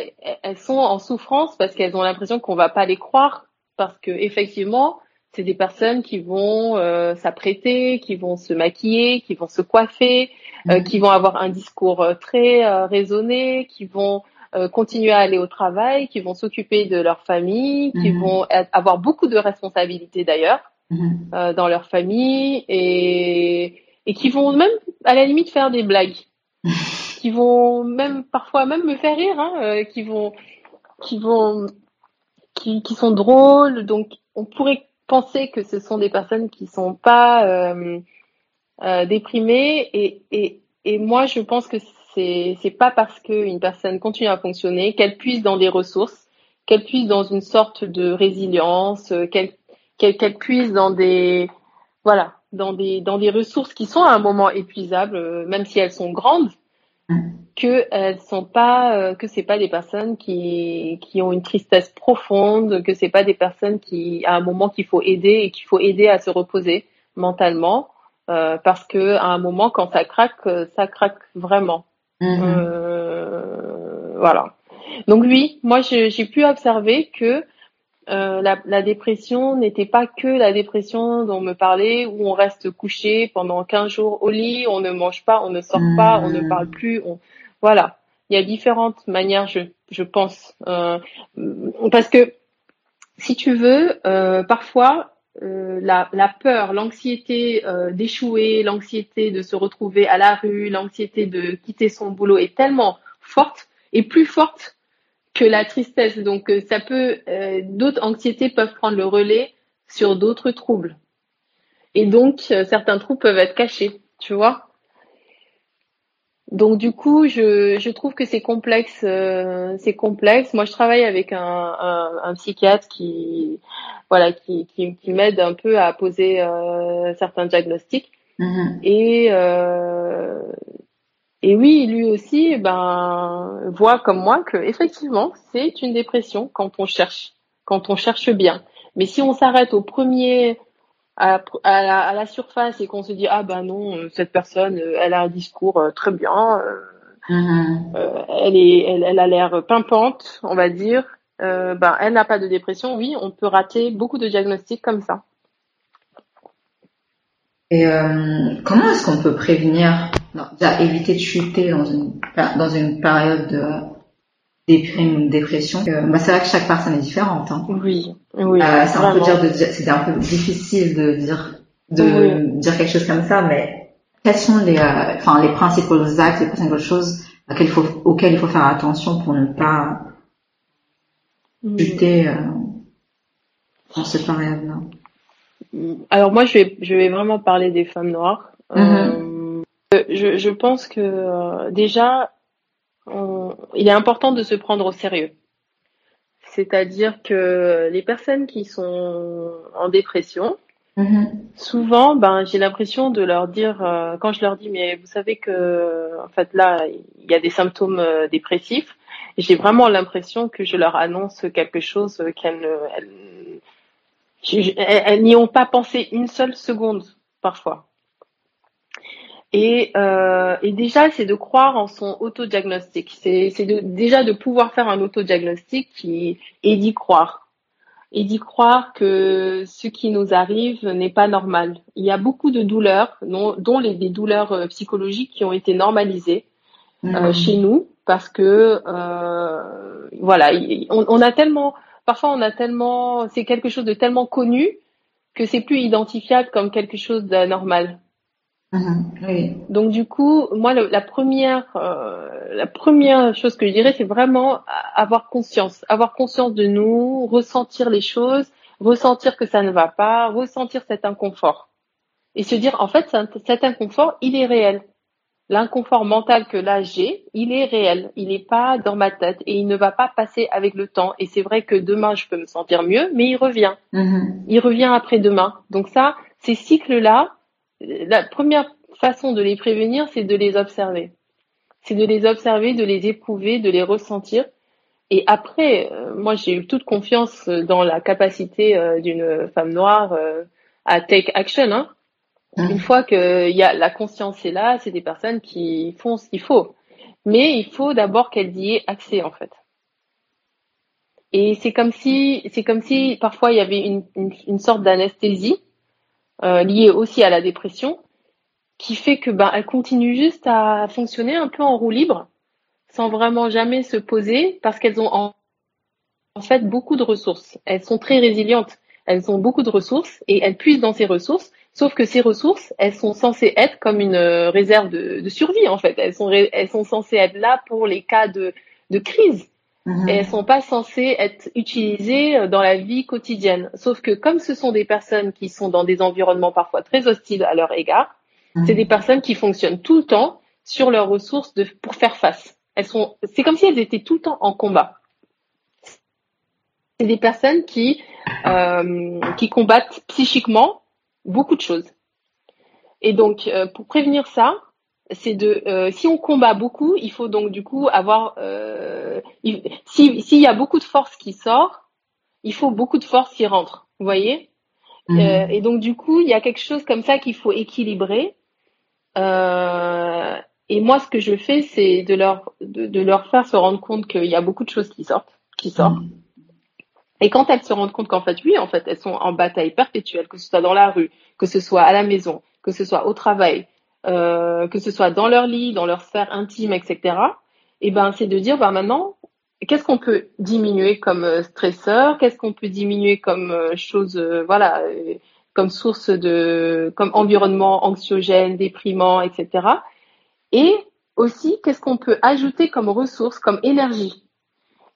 elles sont en souffrance parce qu'elles ont l'impression qu'on va pas les croire, parce que effectivement, c'est des personnes qui vont euh, s'apprêter, qui vont se maquiller, qui vont se coiffer, euh, mm-hmm. qui vont avoir un discours euh, très raisonné, qui vont continuer à aller au travail, qui vont s'occuper de leur famille, qui mm-hmm. vont avoir beaucoup de responsabilités d'ailleurs. Mhm. Euh, dans leur famille et, et qui vont même à la limite faire des blagues, qui vont même parfois même me faire rire, hein, euh, qui vont qui vont qui, qui sont drôles. Donc on pourrait penser que ce sont des personnes qui sont pas euh, déprimées et, et, et moi je pense que c'est c'est pas parce qu'une personne continue à fonctionner qu'elle puisse dans des ressources, qu'elle puisse dans une sorte de résilience, qu'elle qu'elle puise dans des voilà dans des dans des ressources qui sont à un moment épuisables, euh, même si elles sont grandes, mm. que elles sont pas euh, que c'est pas des personnes qui qui ont une tristesse profonde, que c'est pas des personnes qui à un moment qu'il faut aider et qu'il faut aider à se reposer mentalement euh, parce que à un moment quand ça craque, ça craque vraiment. Mm-hmm. Euh, voilà. Donc oui, moi j'ai pu observer que euh, la, la, dépression n'était pas que la dépression dont on me parlait, où on reste couché pendant 15 jours au lit, on ne mange pas, on ne sort pas, on ne parle plus. On... Voilà, il y a différentes manières, je, je pense, euh, parce que si tu veux, euh, parfois la, la, peur, l'anxiété d'échouer, l'anxiété de se retrouver à la rue, l'anxiété de quitter son boulot est tellement forte et plus forte que la tristesse. Donc euh, ça peut, euh, d'autres anxiétés peuvent prendre le relais sur d'autres troubles. Et donc euh, certains troubles peuvent être cachés, tu vois. Donc du coup, je, je trouve que c'est complexe, c'est complexe. Moi, je travaille avec un, un, un psychiatre qui, voilà, qui, qui, qui m'aide un peu à poser certains diagnostics. Mm-hmm. Et et oui, lui aussi, ben, voit comme moi que effectivement, c'est une dépression quand on cherche, quand on cherche bien. Mais si on s'arrête au premier, à, la, surface et qu'on se dit ah ben non, cette personne, elle a un discours euh, très bien, euh, mm-hmm. elle est, elle, a l'air pimpante, on va dire. ben, elle n'a pas de dépression. Oui, on peut rater beaucoup de diagnostics comme ça. Et euh, comment est-ce qu'on peut prévenir, non, déjà éviter de chuter dans une dans une période de déprime ou de dépression bah, C'est vrai que chaque personne est différente. Hein. Oui, oui. Euh, c'est un peu dire de c'est un peu difficile de dire de dire quelque chose comme ça, mais quels sont les euh, enfin les principaux actes, les principales choses auxquelles il faut auxquelles il faut faire attention pour ne pas chuter euh, dans cette période-là? Alors moi, je vais, je vais vraiment parler des femmes noires. Mm-hmm. Euh, je, je, pense que euh, déjà, il est important de se prendre au sérieux. C'est-à-dire que les personnes qui sont en dépression, mm-hmm. souvent, ben, j'ai l'impression de leur dire, euh, quand je leur dis, mais vous savez que, en fait, là, il y a des symptômes dépressifs, j'ai vraiment l'impression que je leur annonce quelque chose qu'elles elles, n'y ont pas pensé une seule seconde parfois. Et, euh, et déjà, c'est de croire en son autodiagnostic. C'est, c'est de, déjà de pouvoir faire un autodiagnostic qui, et d'y croire. Et d'y croire que ce qui nous arrive n'est pas normal. Il y a beaucoup de douleurs, dont, les, des douleurs euh, psychologiques qui ont été normalisées euh, mmh. chez nous, parce que euh, voilà, on, on, a tellement parfois on a tellement, c'est quelque chose de tellement connu que c'est plus identifiable comme quelque chose d'anormal. Mm-hmm. Donc du coup, moi, la première, euh, la première chose que je dirais, c'est vraiment avoir conscience, avoir conscience de nous, ressentir les choses, ressentir que ça ne va pas, ressentir cet inconfort, et se dire en fait, cet inconfort, il est réel l'inconfort mental que là j'ai, il est réel, il n'est pas dans ma tête et il ne va pas passer avec le temps. Et c'est vrai que demain je peux me sentir mieux, mais il revient. Mm-hmm. Il revient après demain. Donc ça, ces cycles-là, la première façon de les prévenir, c'est de les observer. C'est de les observer, de les éprouver, de les ressentir. Et après, euh, moi j'ai eu toute confiance dans la capacité euh, d'une femme noire euh, à take action. Hein. Une fois que y a la conscience est là, c'est des personnes qui font ce qu'il faut. Mais il faut d'abord qu'elles y aient accès en fait. Et c'est comme si c'est comme si parfois il y avait une, une, sorte d'anesthésie liée aussi à la dépression qui fait que ben elles continuent juste à fonctionner un peu en roue libre sans vraiment jamais se poser parce qu'elles ont en, fait beaucoup de ressources. Elles sont très résilientes. Elles ont beaucoup de ressources et elles puissent dans ces ressources Sauf que ces ressources, elles sont censées être comme une euh, réserve de, survie en fait. Elles sont, elles sont censées être là pour les cas de, de crise. Mhm. Et elles sont pas censées être utilisées euh, dans la vie quotidienne. Sauf que comme ce sont des personnes qui sont dans des environnements parfois très hostiles à leur égard, mhm. c'est des personnes qui fonctionnent tout le temps sur leurs ressources de, pour faire face. Elles sont, c'est comme si elles étaient tout le temps en combat. C'est des personnes qui, euh, qui combattent psychiquement beaucoup de choses. Et donc, euh, pour prévenir ça, c'est de, euh, si on combat beaucoup, il faut donc du coup avoir, euh, s'il y a beaucoup de force qui sort, il faut beaucoup de force qui rentre. Vous voyez? Mhm. Et donc du coup, il y a quelque chose comme ça qu'il faut équilibrer. et moi, ce que je fais, c'est de leur de, leur faire se rendre compte qu'il y a beaucoup de choses qui sortent, qui sortent. Mhm. Et quand elles se rendent compte qu'en fait, oui, en fait, elles sont en bataille perpétuelle, que ce soit dans la rue, que ce soit à la maison, que ce soit au travail, euh, que ce soit dans leur lit, dans leur sphère intime, etc. Et ben, c'est de dire, ben maintenant, qu'est-ce qu'on peut diminuer comme euh, stresseur, qu'est-ce qu'on peut diminuer comme euh, chose, voilà, comme source de, comme environnement anxiogène, déprimant, etc. Et aussi, qu'est-ce qu'on peut ajouter comme ressource, comme énergie?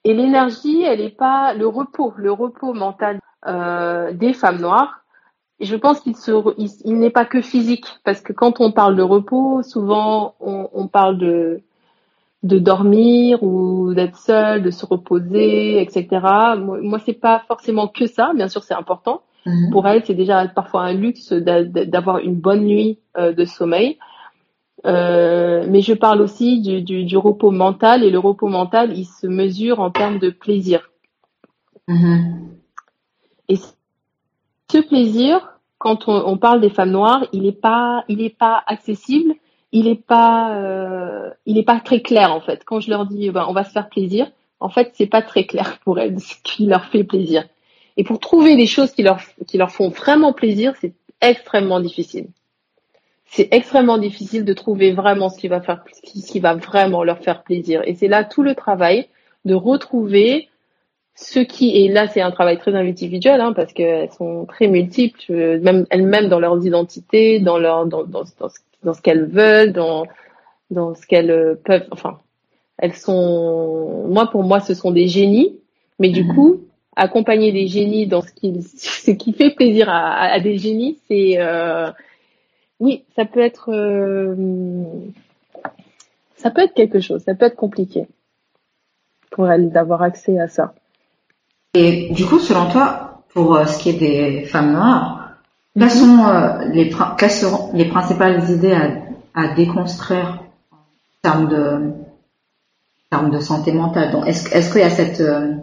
Et l'énergie, elle n'est pas le repos, le repos mental euh, des femmes noires. Je pense qu'il se, il, n'est pas que physique, parce que quand on parle de repos, souvent on, on parle de de dormir ou d'être seule, de se reposer, etc. Moi, moi c'est pas forcément que ça. Bien sûr, c'est important. Mhm. Pour elle, c'est déjà parfois un luxe d'avoir une bonne nuit euh, de sommeil. Euh, mais je parle aussi du, du, du, repos mental et le repos mental, il se mesure en termes de plaisir. Et ce plaisir, quand on, parle des femmes noires, il n'est pas, accessible, il n'est pas, euh, pas très clair en fait. Quand je leur dis, ben, on va se faire plaisir, en fait, c'est pas très clair pour elles ce qui leur fait plaisir. Et pour trouver des choses qui leur, font vraiment plaisir, c'est extrêmement difficile. c'est extrêmement difficile de trouver vraiment ce qui va vraiment leur faire plaisir. Et c'est là tout le travail de retrouver ce qui et là c'est un travail très individuel hein, parce qu'elles sont très multiples, même elles-mêmes dans leurs identités, dans leur dans, dans, dans, ce qu'elles veulent, dans dans ce qu'elles peuvent. Enfin, elles sont. Moi pour moi ce sont des génies, mais du mhm. coup accompagner des génies dans ce qui ce qui fait plaisir à, à des génies, c'est euh, oui ça peut être euh, ça peut être quelque chose, ça peut être compliqué pour elles d'avoir accès à ça. Et du coup, selon toi, pour euh, ce qui est des femmes noires, quelles, mhm. sont, euh, les, quelles seront les principales idées à, à déconstruire en termes de, en termes de santé mentale? Est-ce, qu'il y a cette, euh,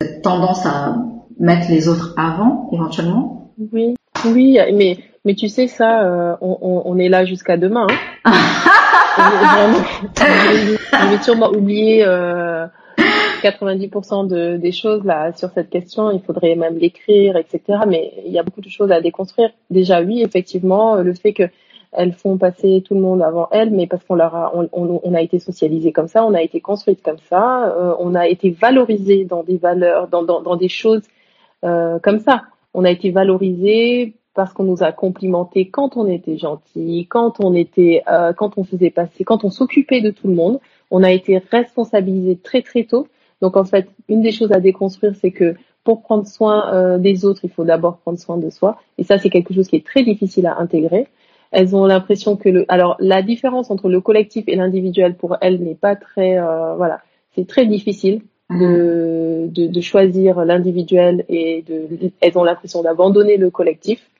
cette, tendance à mettre les autres avant, éventuellement? Oui, oui, mais mais tu sais ça, on, on, on, est là jusqu'à demain. Hein. je vais sûrement oublier euh, 90% de, des choses là sur cette question, il faudrait même l'écrire, etc. Mais il y a beaucoup de choses à déconstruire. Déjà, oui, effectivement, le fait que elles font passer tout le monde avant elles, mais parce qu'on leur a, on, on, a été socialisé comme ça, on a été construite comme ça, euh, on a été valorisé dans des valeurs, dans, dans, dans des choses euh, comme ça. On a été valorisé parce qu'on nous a complimenté quand on était gentil, quand on était, euh, quand on faisait passer, quand on s'occupait de tout le monde. On a été responsabilisé très très tôt donc en fait, une des choses à déconstruire, c'est que pour prendre soin euh, des autres, il faut d'abord prendre soin de soi. Et ça, c'est quelque chose qui est très difficile à intégrer. Elles ont l'impression que le, alors la différence entre le collectif et l'individuel pour elles n'est pas très, euh, voilà, c'est très difficile de, de, de choisir l'individuel et de, elles ont l'impression d'abandonner le collectif.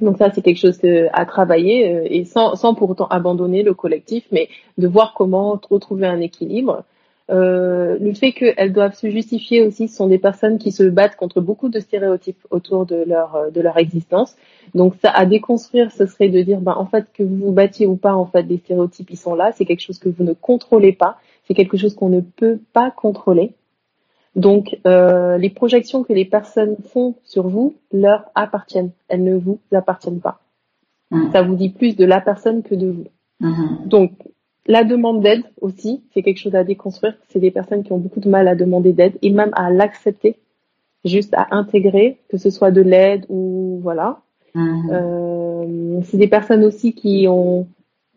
Donc ça, c'est quelque chose à travailler euh, et sans, sans pour autant abandonner le collectif, mais de voir comment retrouver un équilibre euh, le fait qu'elles doivent se justifier aussi, ce sont des personnes qui se battent contre beaucoup de stéréotypes autour de leur euh, de leur existence. Donc ça à déconstruire, ce serait de dire, ben en fait que vous vous battiez ou pas, en fait des stéréotypes ils sont là, c'est quelque chose que vous ne contrôlez pas, c'est quelque chose qu'on ne peut pas contrôler. Donc euh, les projections que les personnes font sur vous leur appartiennent, elles ne vous appartiennent pas. Mmh. Ça vous dit plus de la personne que de vous. Mmh. Donc la demande d'aide aussi, c'est quelque chose à déconstruire. C'est des personnes qui ont beaucoup de mal à demander d'aide et même à l'accepter, juste à intégrer, que ce soit de l'aide ou voilà. Mhm. Euh, c'est des personnes aussi qui ont,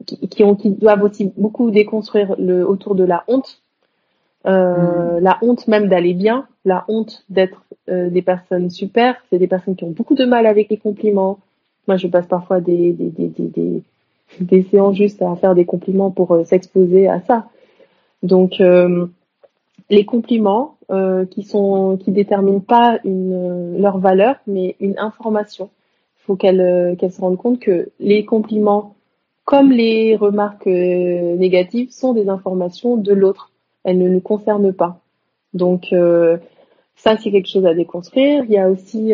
qui, ont, qui doivent aussi beaucoup déconstruire le autour de la honte, euh, mhm. la honte même d'aller bien, la honte d'être euh, des personnes super. C'est des personnes qui ont beaucoup de mal avec les compliments. Moi, je passe parfois des, des, des, des des séances juste à faire des compliments pour euh, s'exposer à ça. Donc euh, les compliments euh, qui sont qui déterminent pas une leur valeur mais une information. Il faut qu'elles qu'elles se rendent compte que les compliments comme les remarques négatives sont des informations de l'autre. Elles ne nous concernent pas. Donc ça c'est quelque chose à déconstruire. Il y a aussi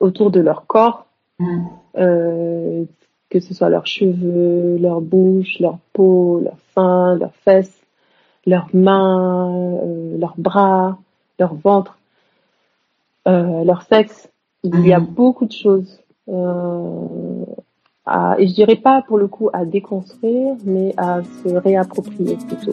autour de leur corps Euh, que ce soit leurs cheveux, leur bouche, leur peau, leurs seins, leurs fesses, leurs mains, euh, leurs bras, leur ventre, euh, leur sexe. Il y a mm. beaucoup de choses à, et je dirais pas pour le coup à déconstruire, mais à se réapproprier plutôt.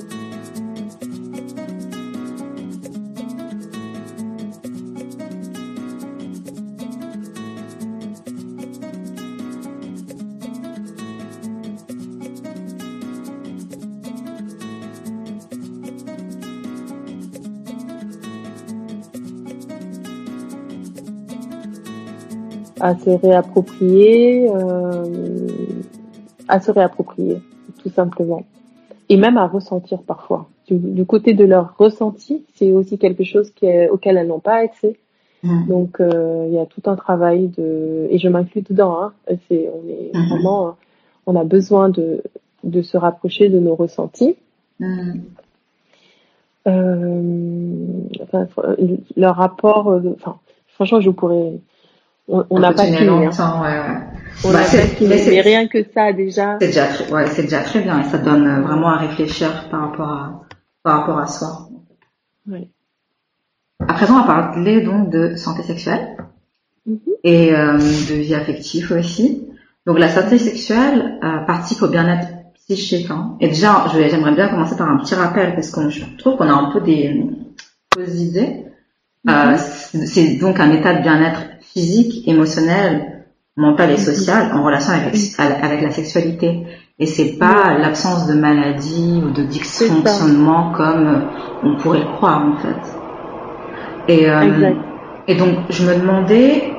À se réapproprier, euh, à se réapproprier, tout simplement. Et même à ressentir parfois. Du, côté de leur ressenti, c'est aussi quelque chose qui est, auquel elles n'ont pas accès. Mmh. Donc euh, il y a tout un travail de et je m'inclus dedans. Hein, c'est on est mmh. vraiment on a besoin de de se rapprocher de nos ressentis. Mmh. Euh, enfin, leur rapport, euh, enfin franchement je pourrais on n'a pas fini. On n'a pas fini, mais rien que ça déjà. C'est déjà, ouais, c'est déjà très bien et ça donne euh, vraiment à réfléchir par rapport à, par rapport à soi. Oui. À présent, on va parler donc de santé sexuelle. mhm. et de vie affective aussi. Donc la santé sexuelle participe au bien-être psychique. Hein. Et déjà, j'aimerais bien commencer par un petit rappel parce que je trouve qu'on a un peu des fausses idées. Mhm. c'est donc un état de bien-être physique, émotionnel, mental et social en relation avec, avec la sexualité. Et c'est pas l'absence de maladie ou de dysfonctionnement comme euh, on pourrait le croire en fait. Et, euh, et donc je me demandais,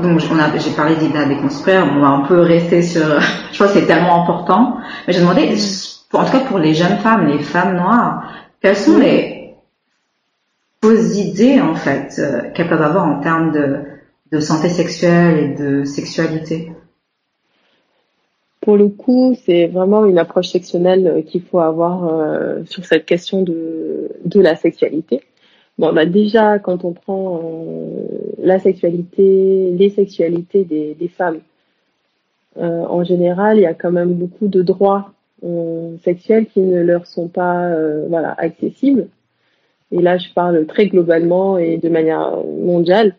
donc j'ai parlé d'Ida déconstruire, on va un peu rester sur, je crois que c'est tellement important, mais je me demandais, en tout cas pour les jeunes femmes, les femmes noires, quelles sont les fausses idées en fait euh, qu'elles peuvent avoir en termes de, santé sexuelle et de sexualité pour le coup, c'est vraiment une approche sexuelle euh, qu'il faut avoir euh, sur cette question de, de la sexualité. Bon, bah déjà, quand on prend la sexualité, les sexualités des, des femmes, en général, il y a quand même beaucoup de droits sexuels qui ne leur sont pas voilà, accessibles. Et là, je parle très globalement et de manière mondiale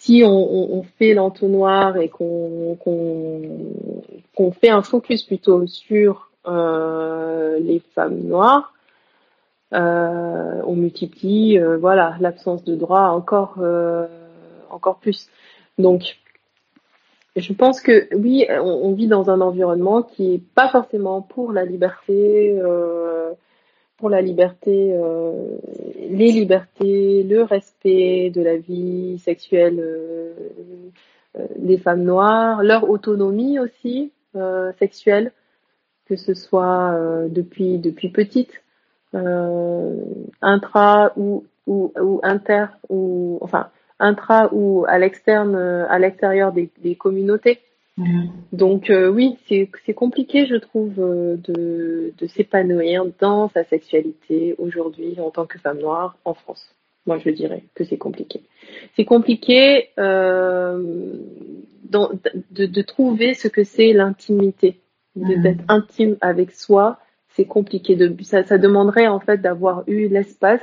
si on, fait l'entonnoir et qu'on fait un focus plutôt sur euh, les femmes noires, euh, on multiplie euh, voilà l'absence de droit encore encore plus. Donc je pense que oui, on, vit dans un environnement qui est pas forcément pour la liberté pour la liberté, euh, les libertés, le respect de la vie sexuelle euh, euh, des femmes noires, leur autonomie aussi sexuelle, que ce soit depuis depuis petite, intra ou, ou, inter ou enfin intra ou à l'externe à l'extérieur des communautés. Mhm. Donc euh, oui, c'est compliqué, je trouve, euh, de, de s'épanouir dans sa sexualité aujourd'hui en tant que femme noire en France. Moi, je dirais que c'est compliqué. C'est compliqué euh, dans, de, de, trouver ce que c'est l'intimité, mhm. d'être intime avec soi. C'est compliqué. De, ça, ça demanderait en fait d'avoir eu l'espace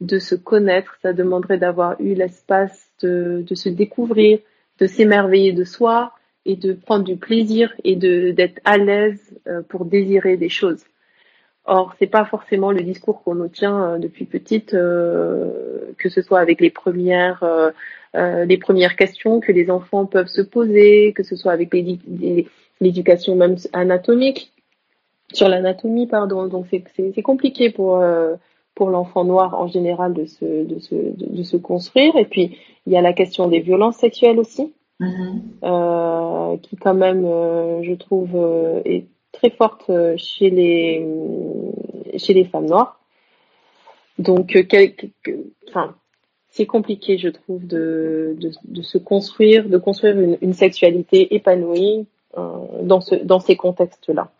de se connaître. Ça demanderait d'avoir eu l'espace de, de se découvrir, de s'émerveiller de soi, et de prendre du plaisir et de d'être à l'aise euh, pour désirer des choses. Or, c'est pas forcément le discours qu'on nous tient euh, depuis petite, euh, que ce soit avec les premières les premières questions que les enfants peuvent se poser, que ce soit avec l'éducation même anatomique sur l'anatomie, pardon. Donc c'est compliqué pour pour l'enfant noir en général de se de se de se construire. Et puis il y a la question des violences sexuelles aussi. Mm-hmm. Euh, qui quand même, euh, je trouve, euh, est très forte chez les chez les femmes noires. Donc, enfin, c'est compliqué, je trouve, de, de, se construire, de construire une, une sexualité épanouie dans ce dans ces contextes-là.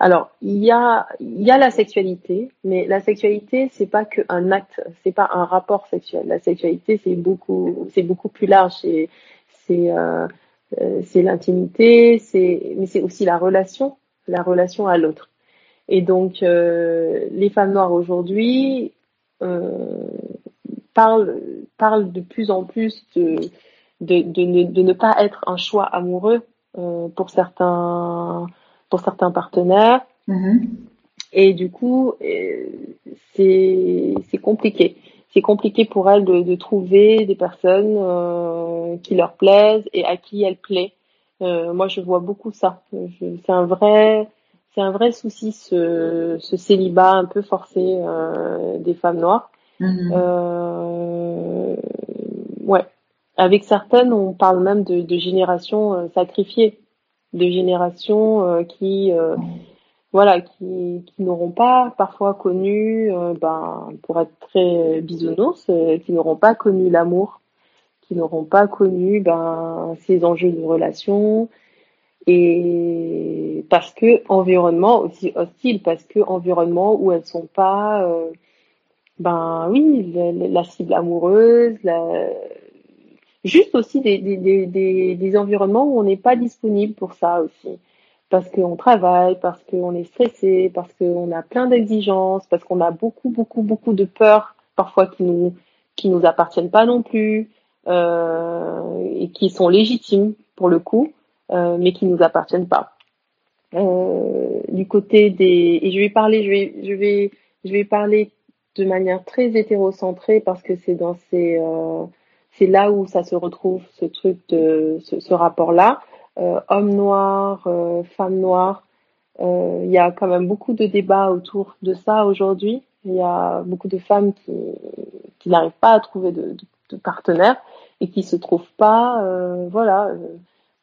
Alors, il y a, la sexualité, mais la sexualité, c'est pas qu'un acte, c'est pas un rapport sexuel. La sexualité, c'est beaucoup, c'est beaucoup plus large. C'est, euh, euh l'intimité, mais c'est aussi la relation, la relation à l'autre. Et donc, euh, les femmes noires aujourd'hui parlent, de plus en plus de, ne, pas être un choix amoureux pour certains pour certains partenaires. Mm-hmm. Et du coup, euh, c'est compliqué. C'est compliqué pour elles de, de trouver des personnes euh, qui leur plaisent et à qui elles plaisent. Euh, moi, je vois beaucoup ça. C'est un vrai, c'est un vrai souci ce, ce célibat un peu forcé euh, des femmes noires. Euh, ouais. Avec certaines, on parle même de, de génération sacrifiée de générations euh, qui euh, voilà qui, n'auront pas parfois connu euh, ben pour être très bisounours qui n'auront pas connu l'amour qui n'auront pas connu ben ces enjeux de relation et parce que environnement aussi hostile parce que environnement où elles sont pas ben oui la, la cible amoureuse la, juste aussi des, des, des, des environnements où on n'est pas disponible pour ça aussi. Parce qu'on travaille, parce qu'on est stressé, parce qu'on a plein d'exigences, parce qu'on a beaucoup, beaucoup, beaucoup de peurs, parfois qui nous, qui nous appartiennent pas non plus. et qui sont légitimes pour le coup, mais qui nous appartiennent pas. du côté des et je vais parler, je vais, je vais, je vais parler de manière très hétérocentrée parce que c'est dans ces c'est là où ça se retrouve ce truc de ce, ce rapport-là. Euh, homme noir, euh, femme noire. Euh, il y a quand même beaucoup de débats autour de ça aujourd'hui. Il y a beaucoup de femmes qui, qui n'arrivent pas à trouver de, de, de, partenaire et qui se trouvent pas, euh, voilà,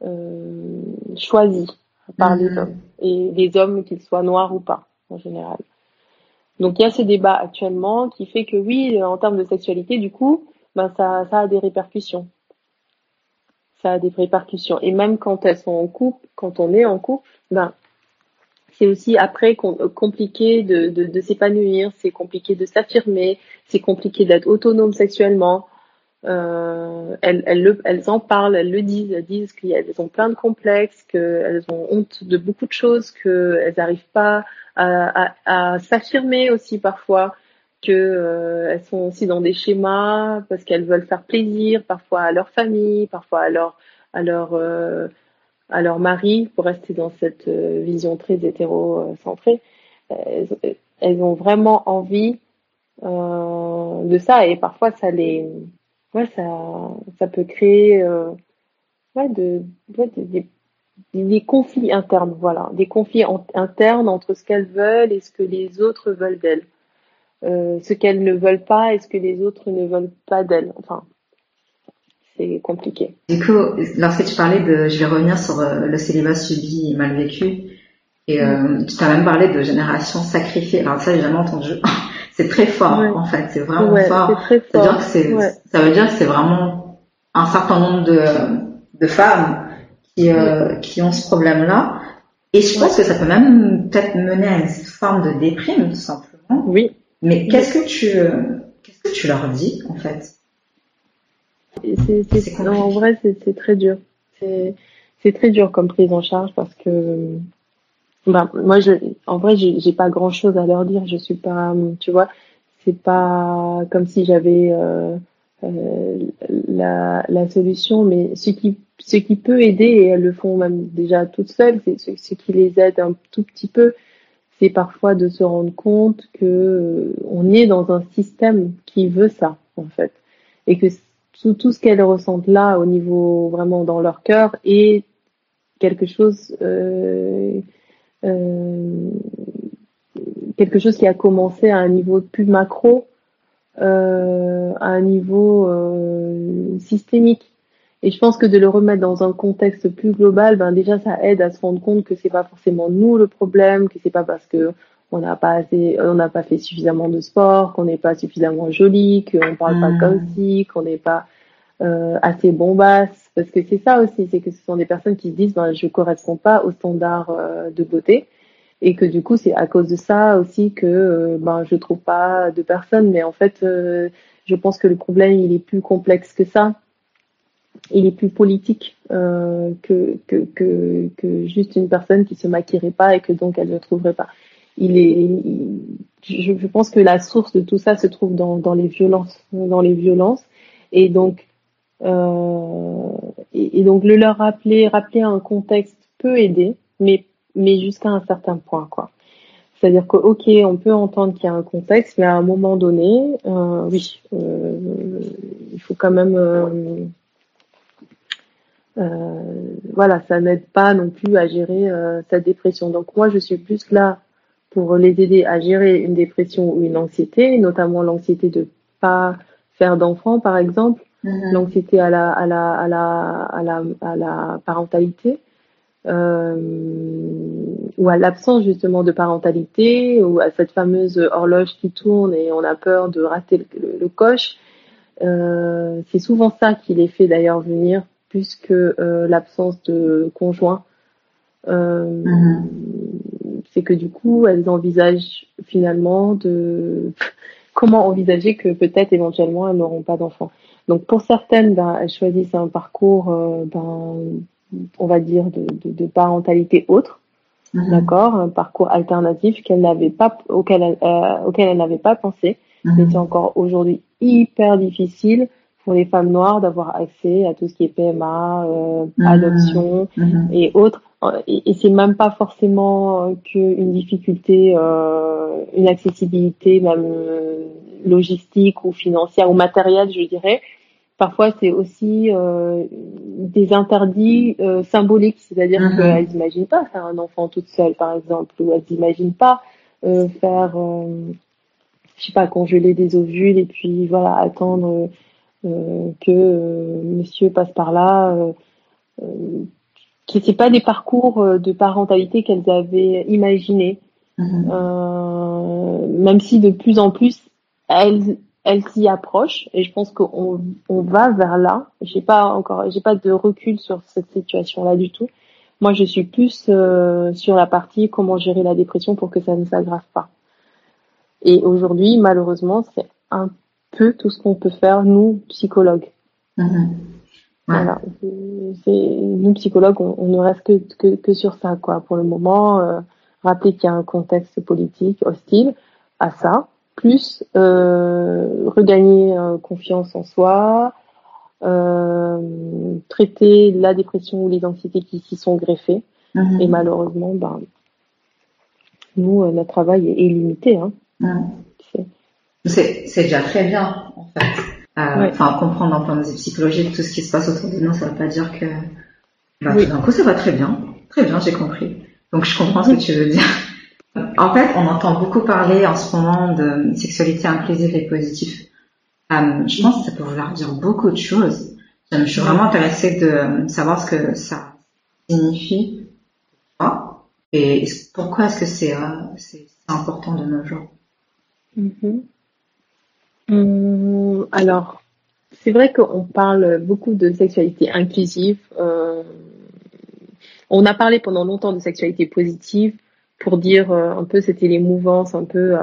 euh, choisies par les mhm. hommes et les hommes qu'ils soient noirs ou pas en général. Donc il y a ce débat actuellement qui fait que oui, en termes de sexualité, du coup, ben ça, ça a des répercussions. Ça a des répercussions. Et même quand elles sont en couple, quand on est en couple, ben c'est aussi après compliqué de, de, s'épanouir, c'est compliqué de s'affirmer, c'est compliqué d'être autonome sexuellement. Euh, elles, elles, le, elles en parlent, elles le disent, elles disent qu'elles ont plein de complexes, qu'elles ont honte de beaucoup de choses, qu'elles n'arrivent pas à, à s'affirmer aussi parfois que euh, sont aussi dans des schémas parce qu'elles veulent faire plaisir parfois à leur famille, parfois à leur à leur euh, à leur mari pour rester dans cette euh, vision très hétéro-centrée. Elles, elles, ont vraiment envie de ça et parfois ça les ça ça peut créer des, conflits internes voilà des conflits internes entre ce qu'elles veulent et ce que les autres veulent d'elles euh, ce qu'elles ne veulent pas et ce que les autres ne veulent pas d'elles. Enfin, c'est compliqué. Du coup, lorsque tu parlais de, je vais revenir sur euh, le célibat subi et mal vécu, et euh, mm. tu t'as même parlé de génération sacrifiée. Alors ça, j'ai jamais entendu. c'est très fort, en fait. C'est vraiment fort. Très fort. Dire que c'est, Ça veut dire que c'est vraiment un certain nombre de, de femmes qui, euh, qui ont ce problème-là. Et je pense que ça peut même peut-être mener à une forme de déprime, tout simplement. Oui. Mais qu'est-ce que tu, qu'est-ce que tu leur dis en fait? C'est, En vrai, c'est, très dur. C'est, très dur comme prise en charge parce que ben, moi, je, en vrai, j'ai, pas grand chose à leur dire. Je suis pas, tu vois, c'est pas comme si j'avais euh, euh, la, la solution, mais ce qui, ce qui peut aider, et elles le font même déjà toutes seules, c'est ce, ce qui les aide un tout petit peu, c'est parfois de se rendre compte que euh, on est dans un système qui veut ça en fait. Et que tout, ce qu'elles ressentent là au niveau vraiment dans leur cœur est quelque chose euh, euh, quelque chose qui a commencé à un niveau plus macro à un niveau systémique et je pense que de le remettre dans un contexte plus global, ben déjà ça aide à se rendre compte que c'est pas forcément nous le problème, que c'est pas parce que on n'a pas assez, on n'a pas fait suffisamment de sport, qu'on n'est pas suffisamment joli, qu'on parle pas comme hmm. si, qu'on n'est pas euh, assez bombasse, parce que c'est ça aussi, c'est que ce sont des personnes qui se disent ben je corresponds pas aux standards euh, de beauté. Et que du coup c'est à cause de ça aussi que euh, ben je trouve pas de personnes, mais en fait euh, je pense que le problème il est plus complexe que ça il est plus politique euh, que, que, que, juste une personne qui se maquillerait pas et que donc elle ne trouverait pas. Il est, je, pense que la source de tout ça se trouve dans, dans les violences, dans les violences, et donc euh, et, donc le leur rappeler, rappeler un contexte peut aider, mais mais jusqu'à un certain point quoi. C'est-à-dire que ok, on peut entendre qu'il y a un contexte, mais à un moment donné, euh, oui, il faut quand même voilà, ça n'aide pas non plus à gérer euh, sa dépression. Donc moi, je suis plus là pour les aider à gérer une dépression ou une anxiété, notamment l'anxiété de pas faire d'enfant, par exemple, mm-hmm. l'anxiété à la, à la, à la, à la, à la parentalité. Euh, ou à l'absence justement de parentalité, ou à cette fameuse horloge qui tourne et on a peur de rater le, le, coche. Euh, c'est souvent ça qui les fait d'ailleurs venir plus que euh, l'absence de conjoint. Euh, mm-hmm. C'est que du coup, elles envisagent finalement de comment envisager que peut-être éventuellement elles n'auront pas d'enfants. Donc pour certaines, ben, elles choisissent un parcours, euh, ben, on va dire de, de, de parentalité autre, mm-hmm. d'accord, un parcours alternatif qu'elle n'avait pas, auquel elle, euh, auquel elle n'avait pas pensé. Mm-hmm. C'est encore aujourd'hui hyper difficile pour les femmes noires d'avoir accès à tout ce qui est PMA, euh, mmh. adoption Mhm. et autres. Et, et c'est même pas forcément euh, qu'une difficulté, euh, une accessibilité même euh, logistique ou financière ou matérielle, je dirais. Parfois, c'est aussi des interdits symboliques, c'est-à-dire Mhm. qu'elles n'imaginent pas faire un enfant toute seule, par exemple, ou elles n'imaginent pas faire, je sais pas, congeler des ovules et puis voilà, attendre que euh, monsieur passe par là. Euh, euh, que c'est pas des parcours euh, de parentalité qu'elles avaient imaginés, Mhm. euh, même si de plus en plus elles elles s'y approchent et je pense qu'on on va vers là. J'ai pas encore, j'ai pas de recul sur cette situation-là du tout. Moi, je suis plus euh, sur la partie comment gérer la dépression pour que ça ne s'aggrave pas. Et aujourd'hui, malheureusement, c'est un peu tout ce qu'on peut faire nous psychologues. Mhm. Voilà. Nous psychologues, on, on ne reste que, que, que sur ça, quoi. Pour le moment, euh, rappeler qu'il y a un contexte politique hostile à ça, plus euh, regagner euh, confiance en soi, traiter la dépression ou les anxiétés qui s'y sont greffées. Mhm. Et malheureusement, ben, nous, notre travail est, est limité. Hein. C'est- déjà très bien, en fait. Euh, Ouais. Enfin, comprendre d'un point de vue psychologique tout ce qui se passe autour de nous, ça veut pas dire que bah, Oui. tout d'un coup ça va très bien. Très bien, j'ai compris. Donc je comprends ce que tu veux dire. En fait, on entend beaucoup parler en ce moment de sexualité inclusive et positive. Euh, je pense que ça peut vouloir dire beaucoup de choses. Je suis vraiment intéressée de savoir ce que ça signifie et pourquoi est-ce que c'est euh, important de nos jours? Mhm. Hum, alors, c'est vrai qu'on parle beaucoup de sexualité inclusive. euh, on a parlé pendant longtemps de sexualité positive pour dire euh, un peu, c'était les mouvances, un peu,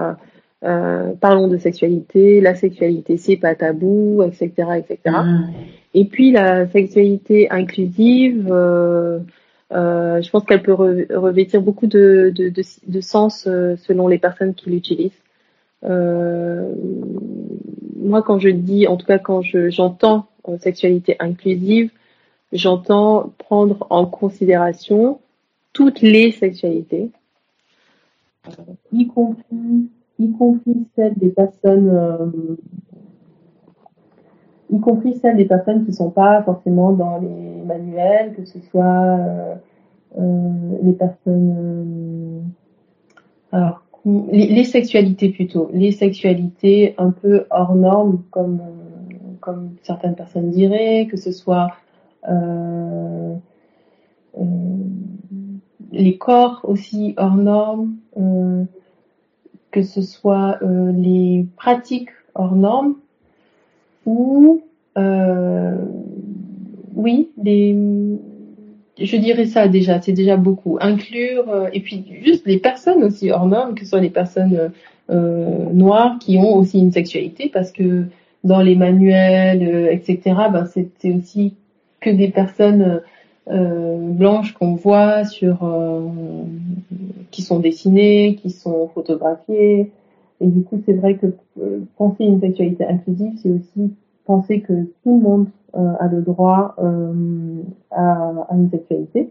euh, parlons de sexualité, la sexualité c'est pas tabou, etc., etc. Mhm. Et puis la sexualité inclusive, je pense qu'elle peut re- revêtir beaucoup de, de, de, de sens selon les personnes qui l'utilisent. Euh, moi, quand je dis, en tout cas quand je, j'entends euh, sexualité inclusive, j'entends prendre en considération toutes les sexualités, euh, y compris, y compris celles des personnes euh, y compris celles des personnes qui sont pas forcément dans les manuels, que ce soit euh, euh, les personnes, alors les, sexualités plutôt, les sexualités un peu hors normes, comme comme certaines personnes diraient, que ce soit euh, euh, les corps aussi hors normes, euh, que ce soit les pratiques hors normes ou oui, les, je dirais ça déjà, c'est déjà beaucoup. Inclure euh, et puis juste les personnes aussi hors normes, que ce soit les personnes euh, noires qui ont aussi une sexualité, parce que dans les manuels, euh, etc. Ben c'est aussi que des personnes blanches qu'on voit sur, qui sont dessinées, qui sont photographiées. Et du coup, c'est vrai que penser une sexualité inclusive, c'est aussi penser que tout le monde a le droit euh, à, à, une sexualité,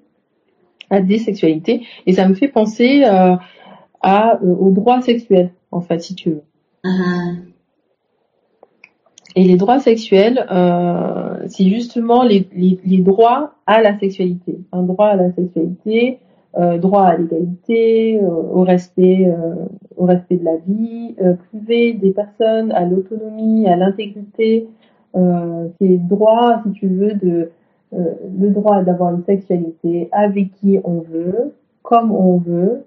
à des sexualités. Et ça me fait penser euh, à, euh, aux droits sexuels, en fait, si tu veux. Mhm. Et les droits sexuels, euh, c'est justement les, les, les, droits à la sexualité. Un droit à la sexualité, euh, droit à l'égalité, euh, au respect, au respect de la vie, priver des personnes à l'autonomie, à l'intégrité. C'est droit, si tu veux, de le droit d'avoir une sexualité avec qui on veut, comme on veut,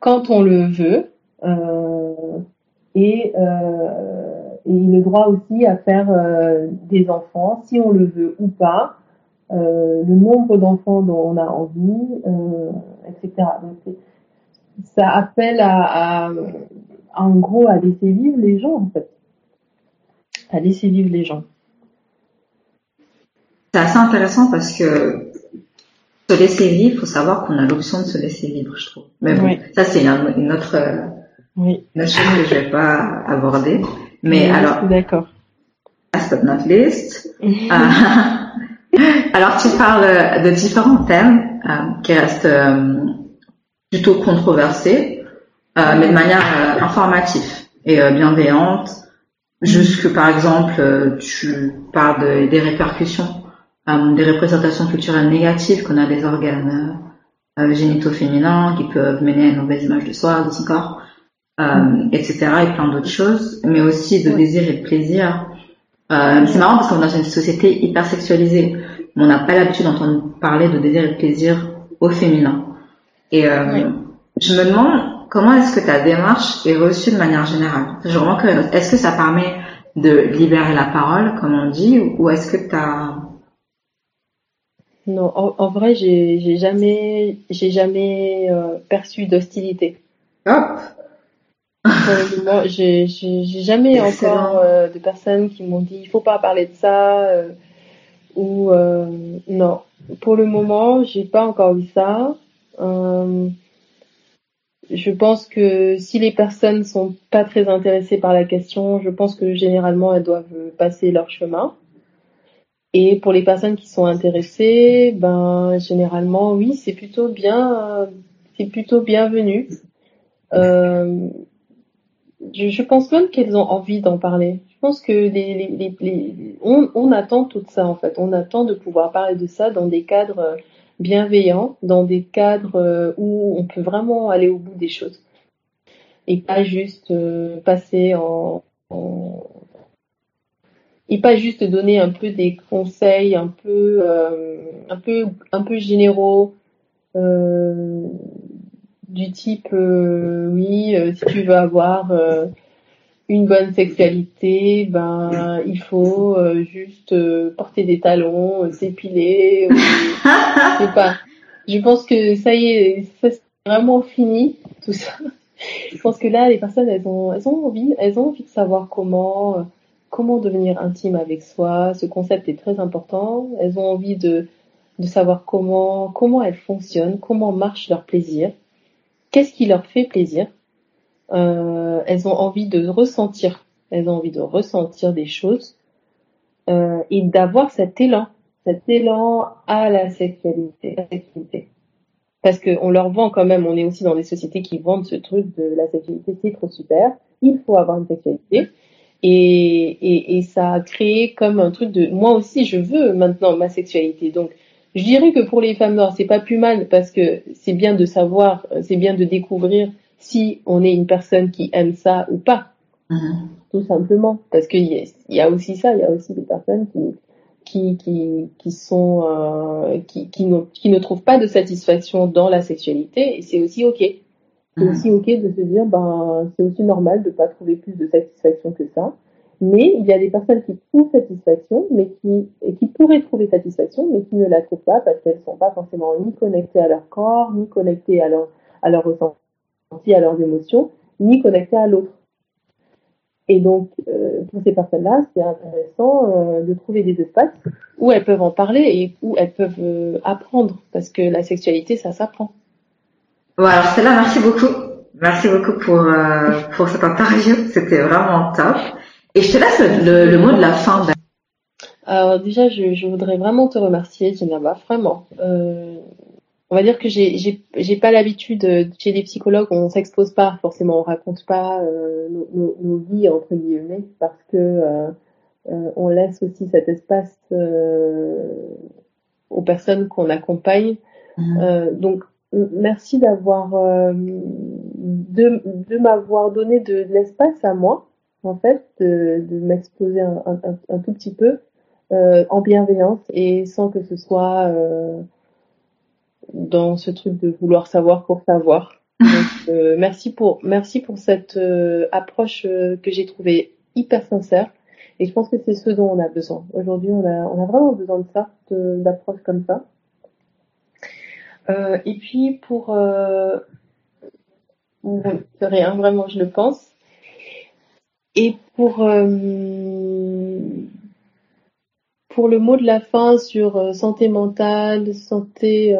quand on le veut, et et le droit aussi à faire euh, des enfants, si on le veut ou pas, euh, le nombre d'enfants dont on a envie, euh, etc. Donc ça appelle à, en gros, à laisser vivre les gens, en fait. À laisser vivre les gens. C'est assez intéressant parce que se laisser vivre, il faut savoir qu'on a l'option de se laisser vivre, je trouve. Mais bon, oui. ça c'est une, une, autre, oui. une autre chose que je vais pas aborder. Mais oui, alors, d'accord. last but not least, alors tu parles de différents thèmes qui restent plutôt controversés, mais de manière informative et bienveillante. Jusque par exemple, tu parles des répercussions, des représentations culturelles négatives qu'on a des organes euh, génitaux féminins qui peuvent mener à une mauvaise image de soi, de son corps, euh, etc. et plein d'autres choses, mais aussi de désir et de plaisir. Euh, c'est marrant parce qu'on est dans une société hyper sexualisée. On n'a pas l'habitude d'entendre parler de désir et de plaisir au féminin. Et euh, je me demande comment est-ce que ta démarche est reçue de manière générale? Je vraiment Est-ce que ça permet de libérer la parole, comme on dit, ou est-ce que tu as non, en, vrai, j'ai jamais, j'ai jamais euh, perçu d'hostilité. Hop. j'ai jamais encore euh, de personnes qui m'ont dit il faut pas parler de ça euh, ou non. Pour le moment, j'ai pas encore eu ça. je pense que si les personnes sont pas très intéressées par la question, je pense que généralement elles doivent passer leur chemin. Et pour les personnes qui sont intéressées, ben généralement oui, c'est plutôt bien, c'est plutôt bienvenu. Euh, je, pense même qu'elles ont envie d'en parler. Je pense que on, attend tout ça en fait. On attend de pouvoir parler de ça dans des cadres bienveillants, dans des cadres où on peut vraiment aller au bout des choses et pas juste euh, passer en et pas juste donner un peu des conseils un peu euh, un peu un peu généraux euh, du type euh, oui si tu veux avoir une bonne sexualité ben il faut juste porter des talons s'épiler je pas. Je pense que ça y est ça c'est vraiment fini tout ça. Je pense que là les personnes elles ont elles ont envie elles ont envie de savoir comment comment devenir intime avec soi. Ce concept est très important. Elles ont envie de, savoir comment, comment elles fonctionnent, comment marche leur plaisir, qu'est-ce qui leur fait plaisir? Euh, elles ont envie de ressentir, elles ont envie de ressentir des choses euh, et d'avoir cet élan, cet élan à la sexualité. La sexualité. Parce qu'on leur vend quand même, on est aussi dans des sociétés qui vendent ce truc de la sexualité, c'est trop super, il faut avoir une sexualité. Et, et, et, ça a créé comme un truc de moi aussi je veux maintenant ma sexualité. Donc je dirais que pour les femmes noires c'est pas plus mal parce que c'est bien de savoir, c'est bien de découvrir si on est une personne qui aime ça ou pas. Mm-hmm. Tout simplement parce qu'il y, y, a aussi ça, il y a aussi des personnes qui qui qui, qui sont euh, qui qui, qui ne trouvent pas de satisfaction dans la sexualité et c'est aussi ok. C'est mm. aussi ok de se dire, ben, c'est aussi normal de pas trouver plus de satisfaction que ça. Mais il y a des personnes qui trouvent satisfaction, mais qui, et qui pourraient trouver satisfaction, mais qui ne la trouvent pas parce qu'elles sont pas forcément ni connectées à leur corps, ni connectées à leur, à leur ressenti, à leurs émotions, ni connectées à l'autre. Et donc, euh, pour ces personnes-là, c'est intéressant euh, de trouver des espaces où elles peuvent en parler et où elles peuvent euh, apprendre, parce que la sexualité, ça s'apprend. Bon, alors Stella, merci beaucoup. Merci beaucoup pour, euh, pour cette interview. C'était vraiment top. Et je te laisse le, le mot de la fin. Alors déjà, je, je voudrais vraiment te remercier, Jenaba, vraiment. Euh, on va dire que j'ai pas l'habitude euh, chez les psychologues, on s'expose pas forcément, on raconte pas euh, nos, nos, nos, vies entre guillemets parce que euh on laisse aussi cet espace aux personnes qu'on accompagne. Mmh. donc merci d'avoir euh, de, de m'avoir donné de, l'espace à moi en fait de, de m'exposer un, un, un, tout petit peu euh, en bienveillance et sans que ce soit euh, dans ce truc de vouloir savoir pour savoir. Donc, euh, merci pour merci pour cette euh, approche que j'ai trouvée hyper sincère et je pense que c'est ce dont on a besoin. Aujourd'hui, on a on a vraiment besoin de ça, d'approche comme ça. Euh, et puis pour euh, rien, vraiment, je le pense. Et pour euh, pour le mot de la fin sur euh, santé mentale, santé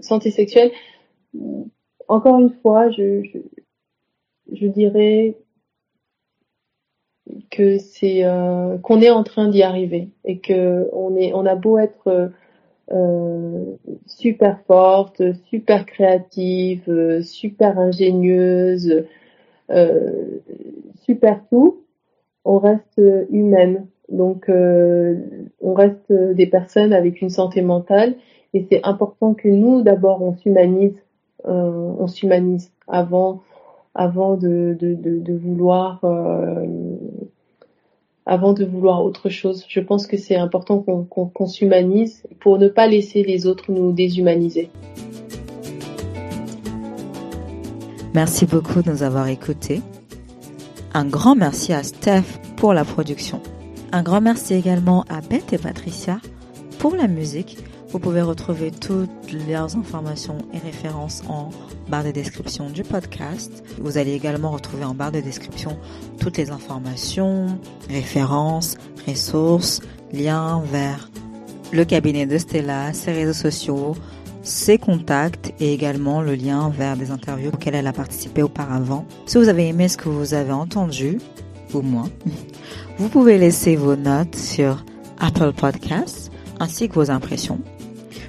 santé sexuelle, encore une fois, je, je, dirais que c'est qu'on est en train d'y arriver et que on est on a beau être super forte, super créative, super ingénieuse, euh, super tout, on reste humaine. Donc on reste des personnes avec une santé mentale et c'est important que nous d'abord on s'humanise, on s'humanise avant de, vouloir euh, avant de vouloir autre chose. Je pense que c'est important qu'on s'humanise pour ne pas laisser les autres nous déshumaniser. Merci beaucoup de nous avoir écoutés. Un grand merci à Steph pour la production. Un grand merci également à Beth et Patricia pour la musique vous pouvez retrouver toutes leurs informations et références en barre de description du podcast. Vous allez également retrouver en barre de description toutes les informations, références, ressources, liens vers le cabinet de Stella, ses réseaux sociaux, ses contacts et également le lien vers des interviews auxquelles elle a participé auparavant. Si vous avez aimé ce que vous avez entendu, ou moins, vous pouvez laisser vos notes sur Apple Podcasts ainsi que vos impressions.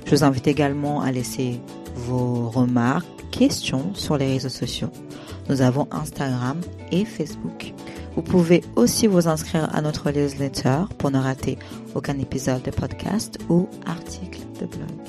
Je vous invite également à laisser vos remarques, questions sur les réseaux sociaux. Nous avons Instagram et Facebook. Vous pouvez aussi vous inscrire à notre newsletter pour ne rater aucun épisode de podcast ou article de blog.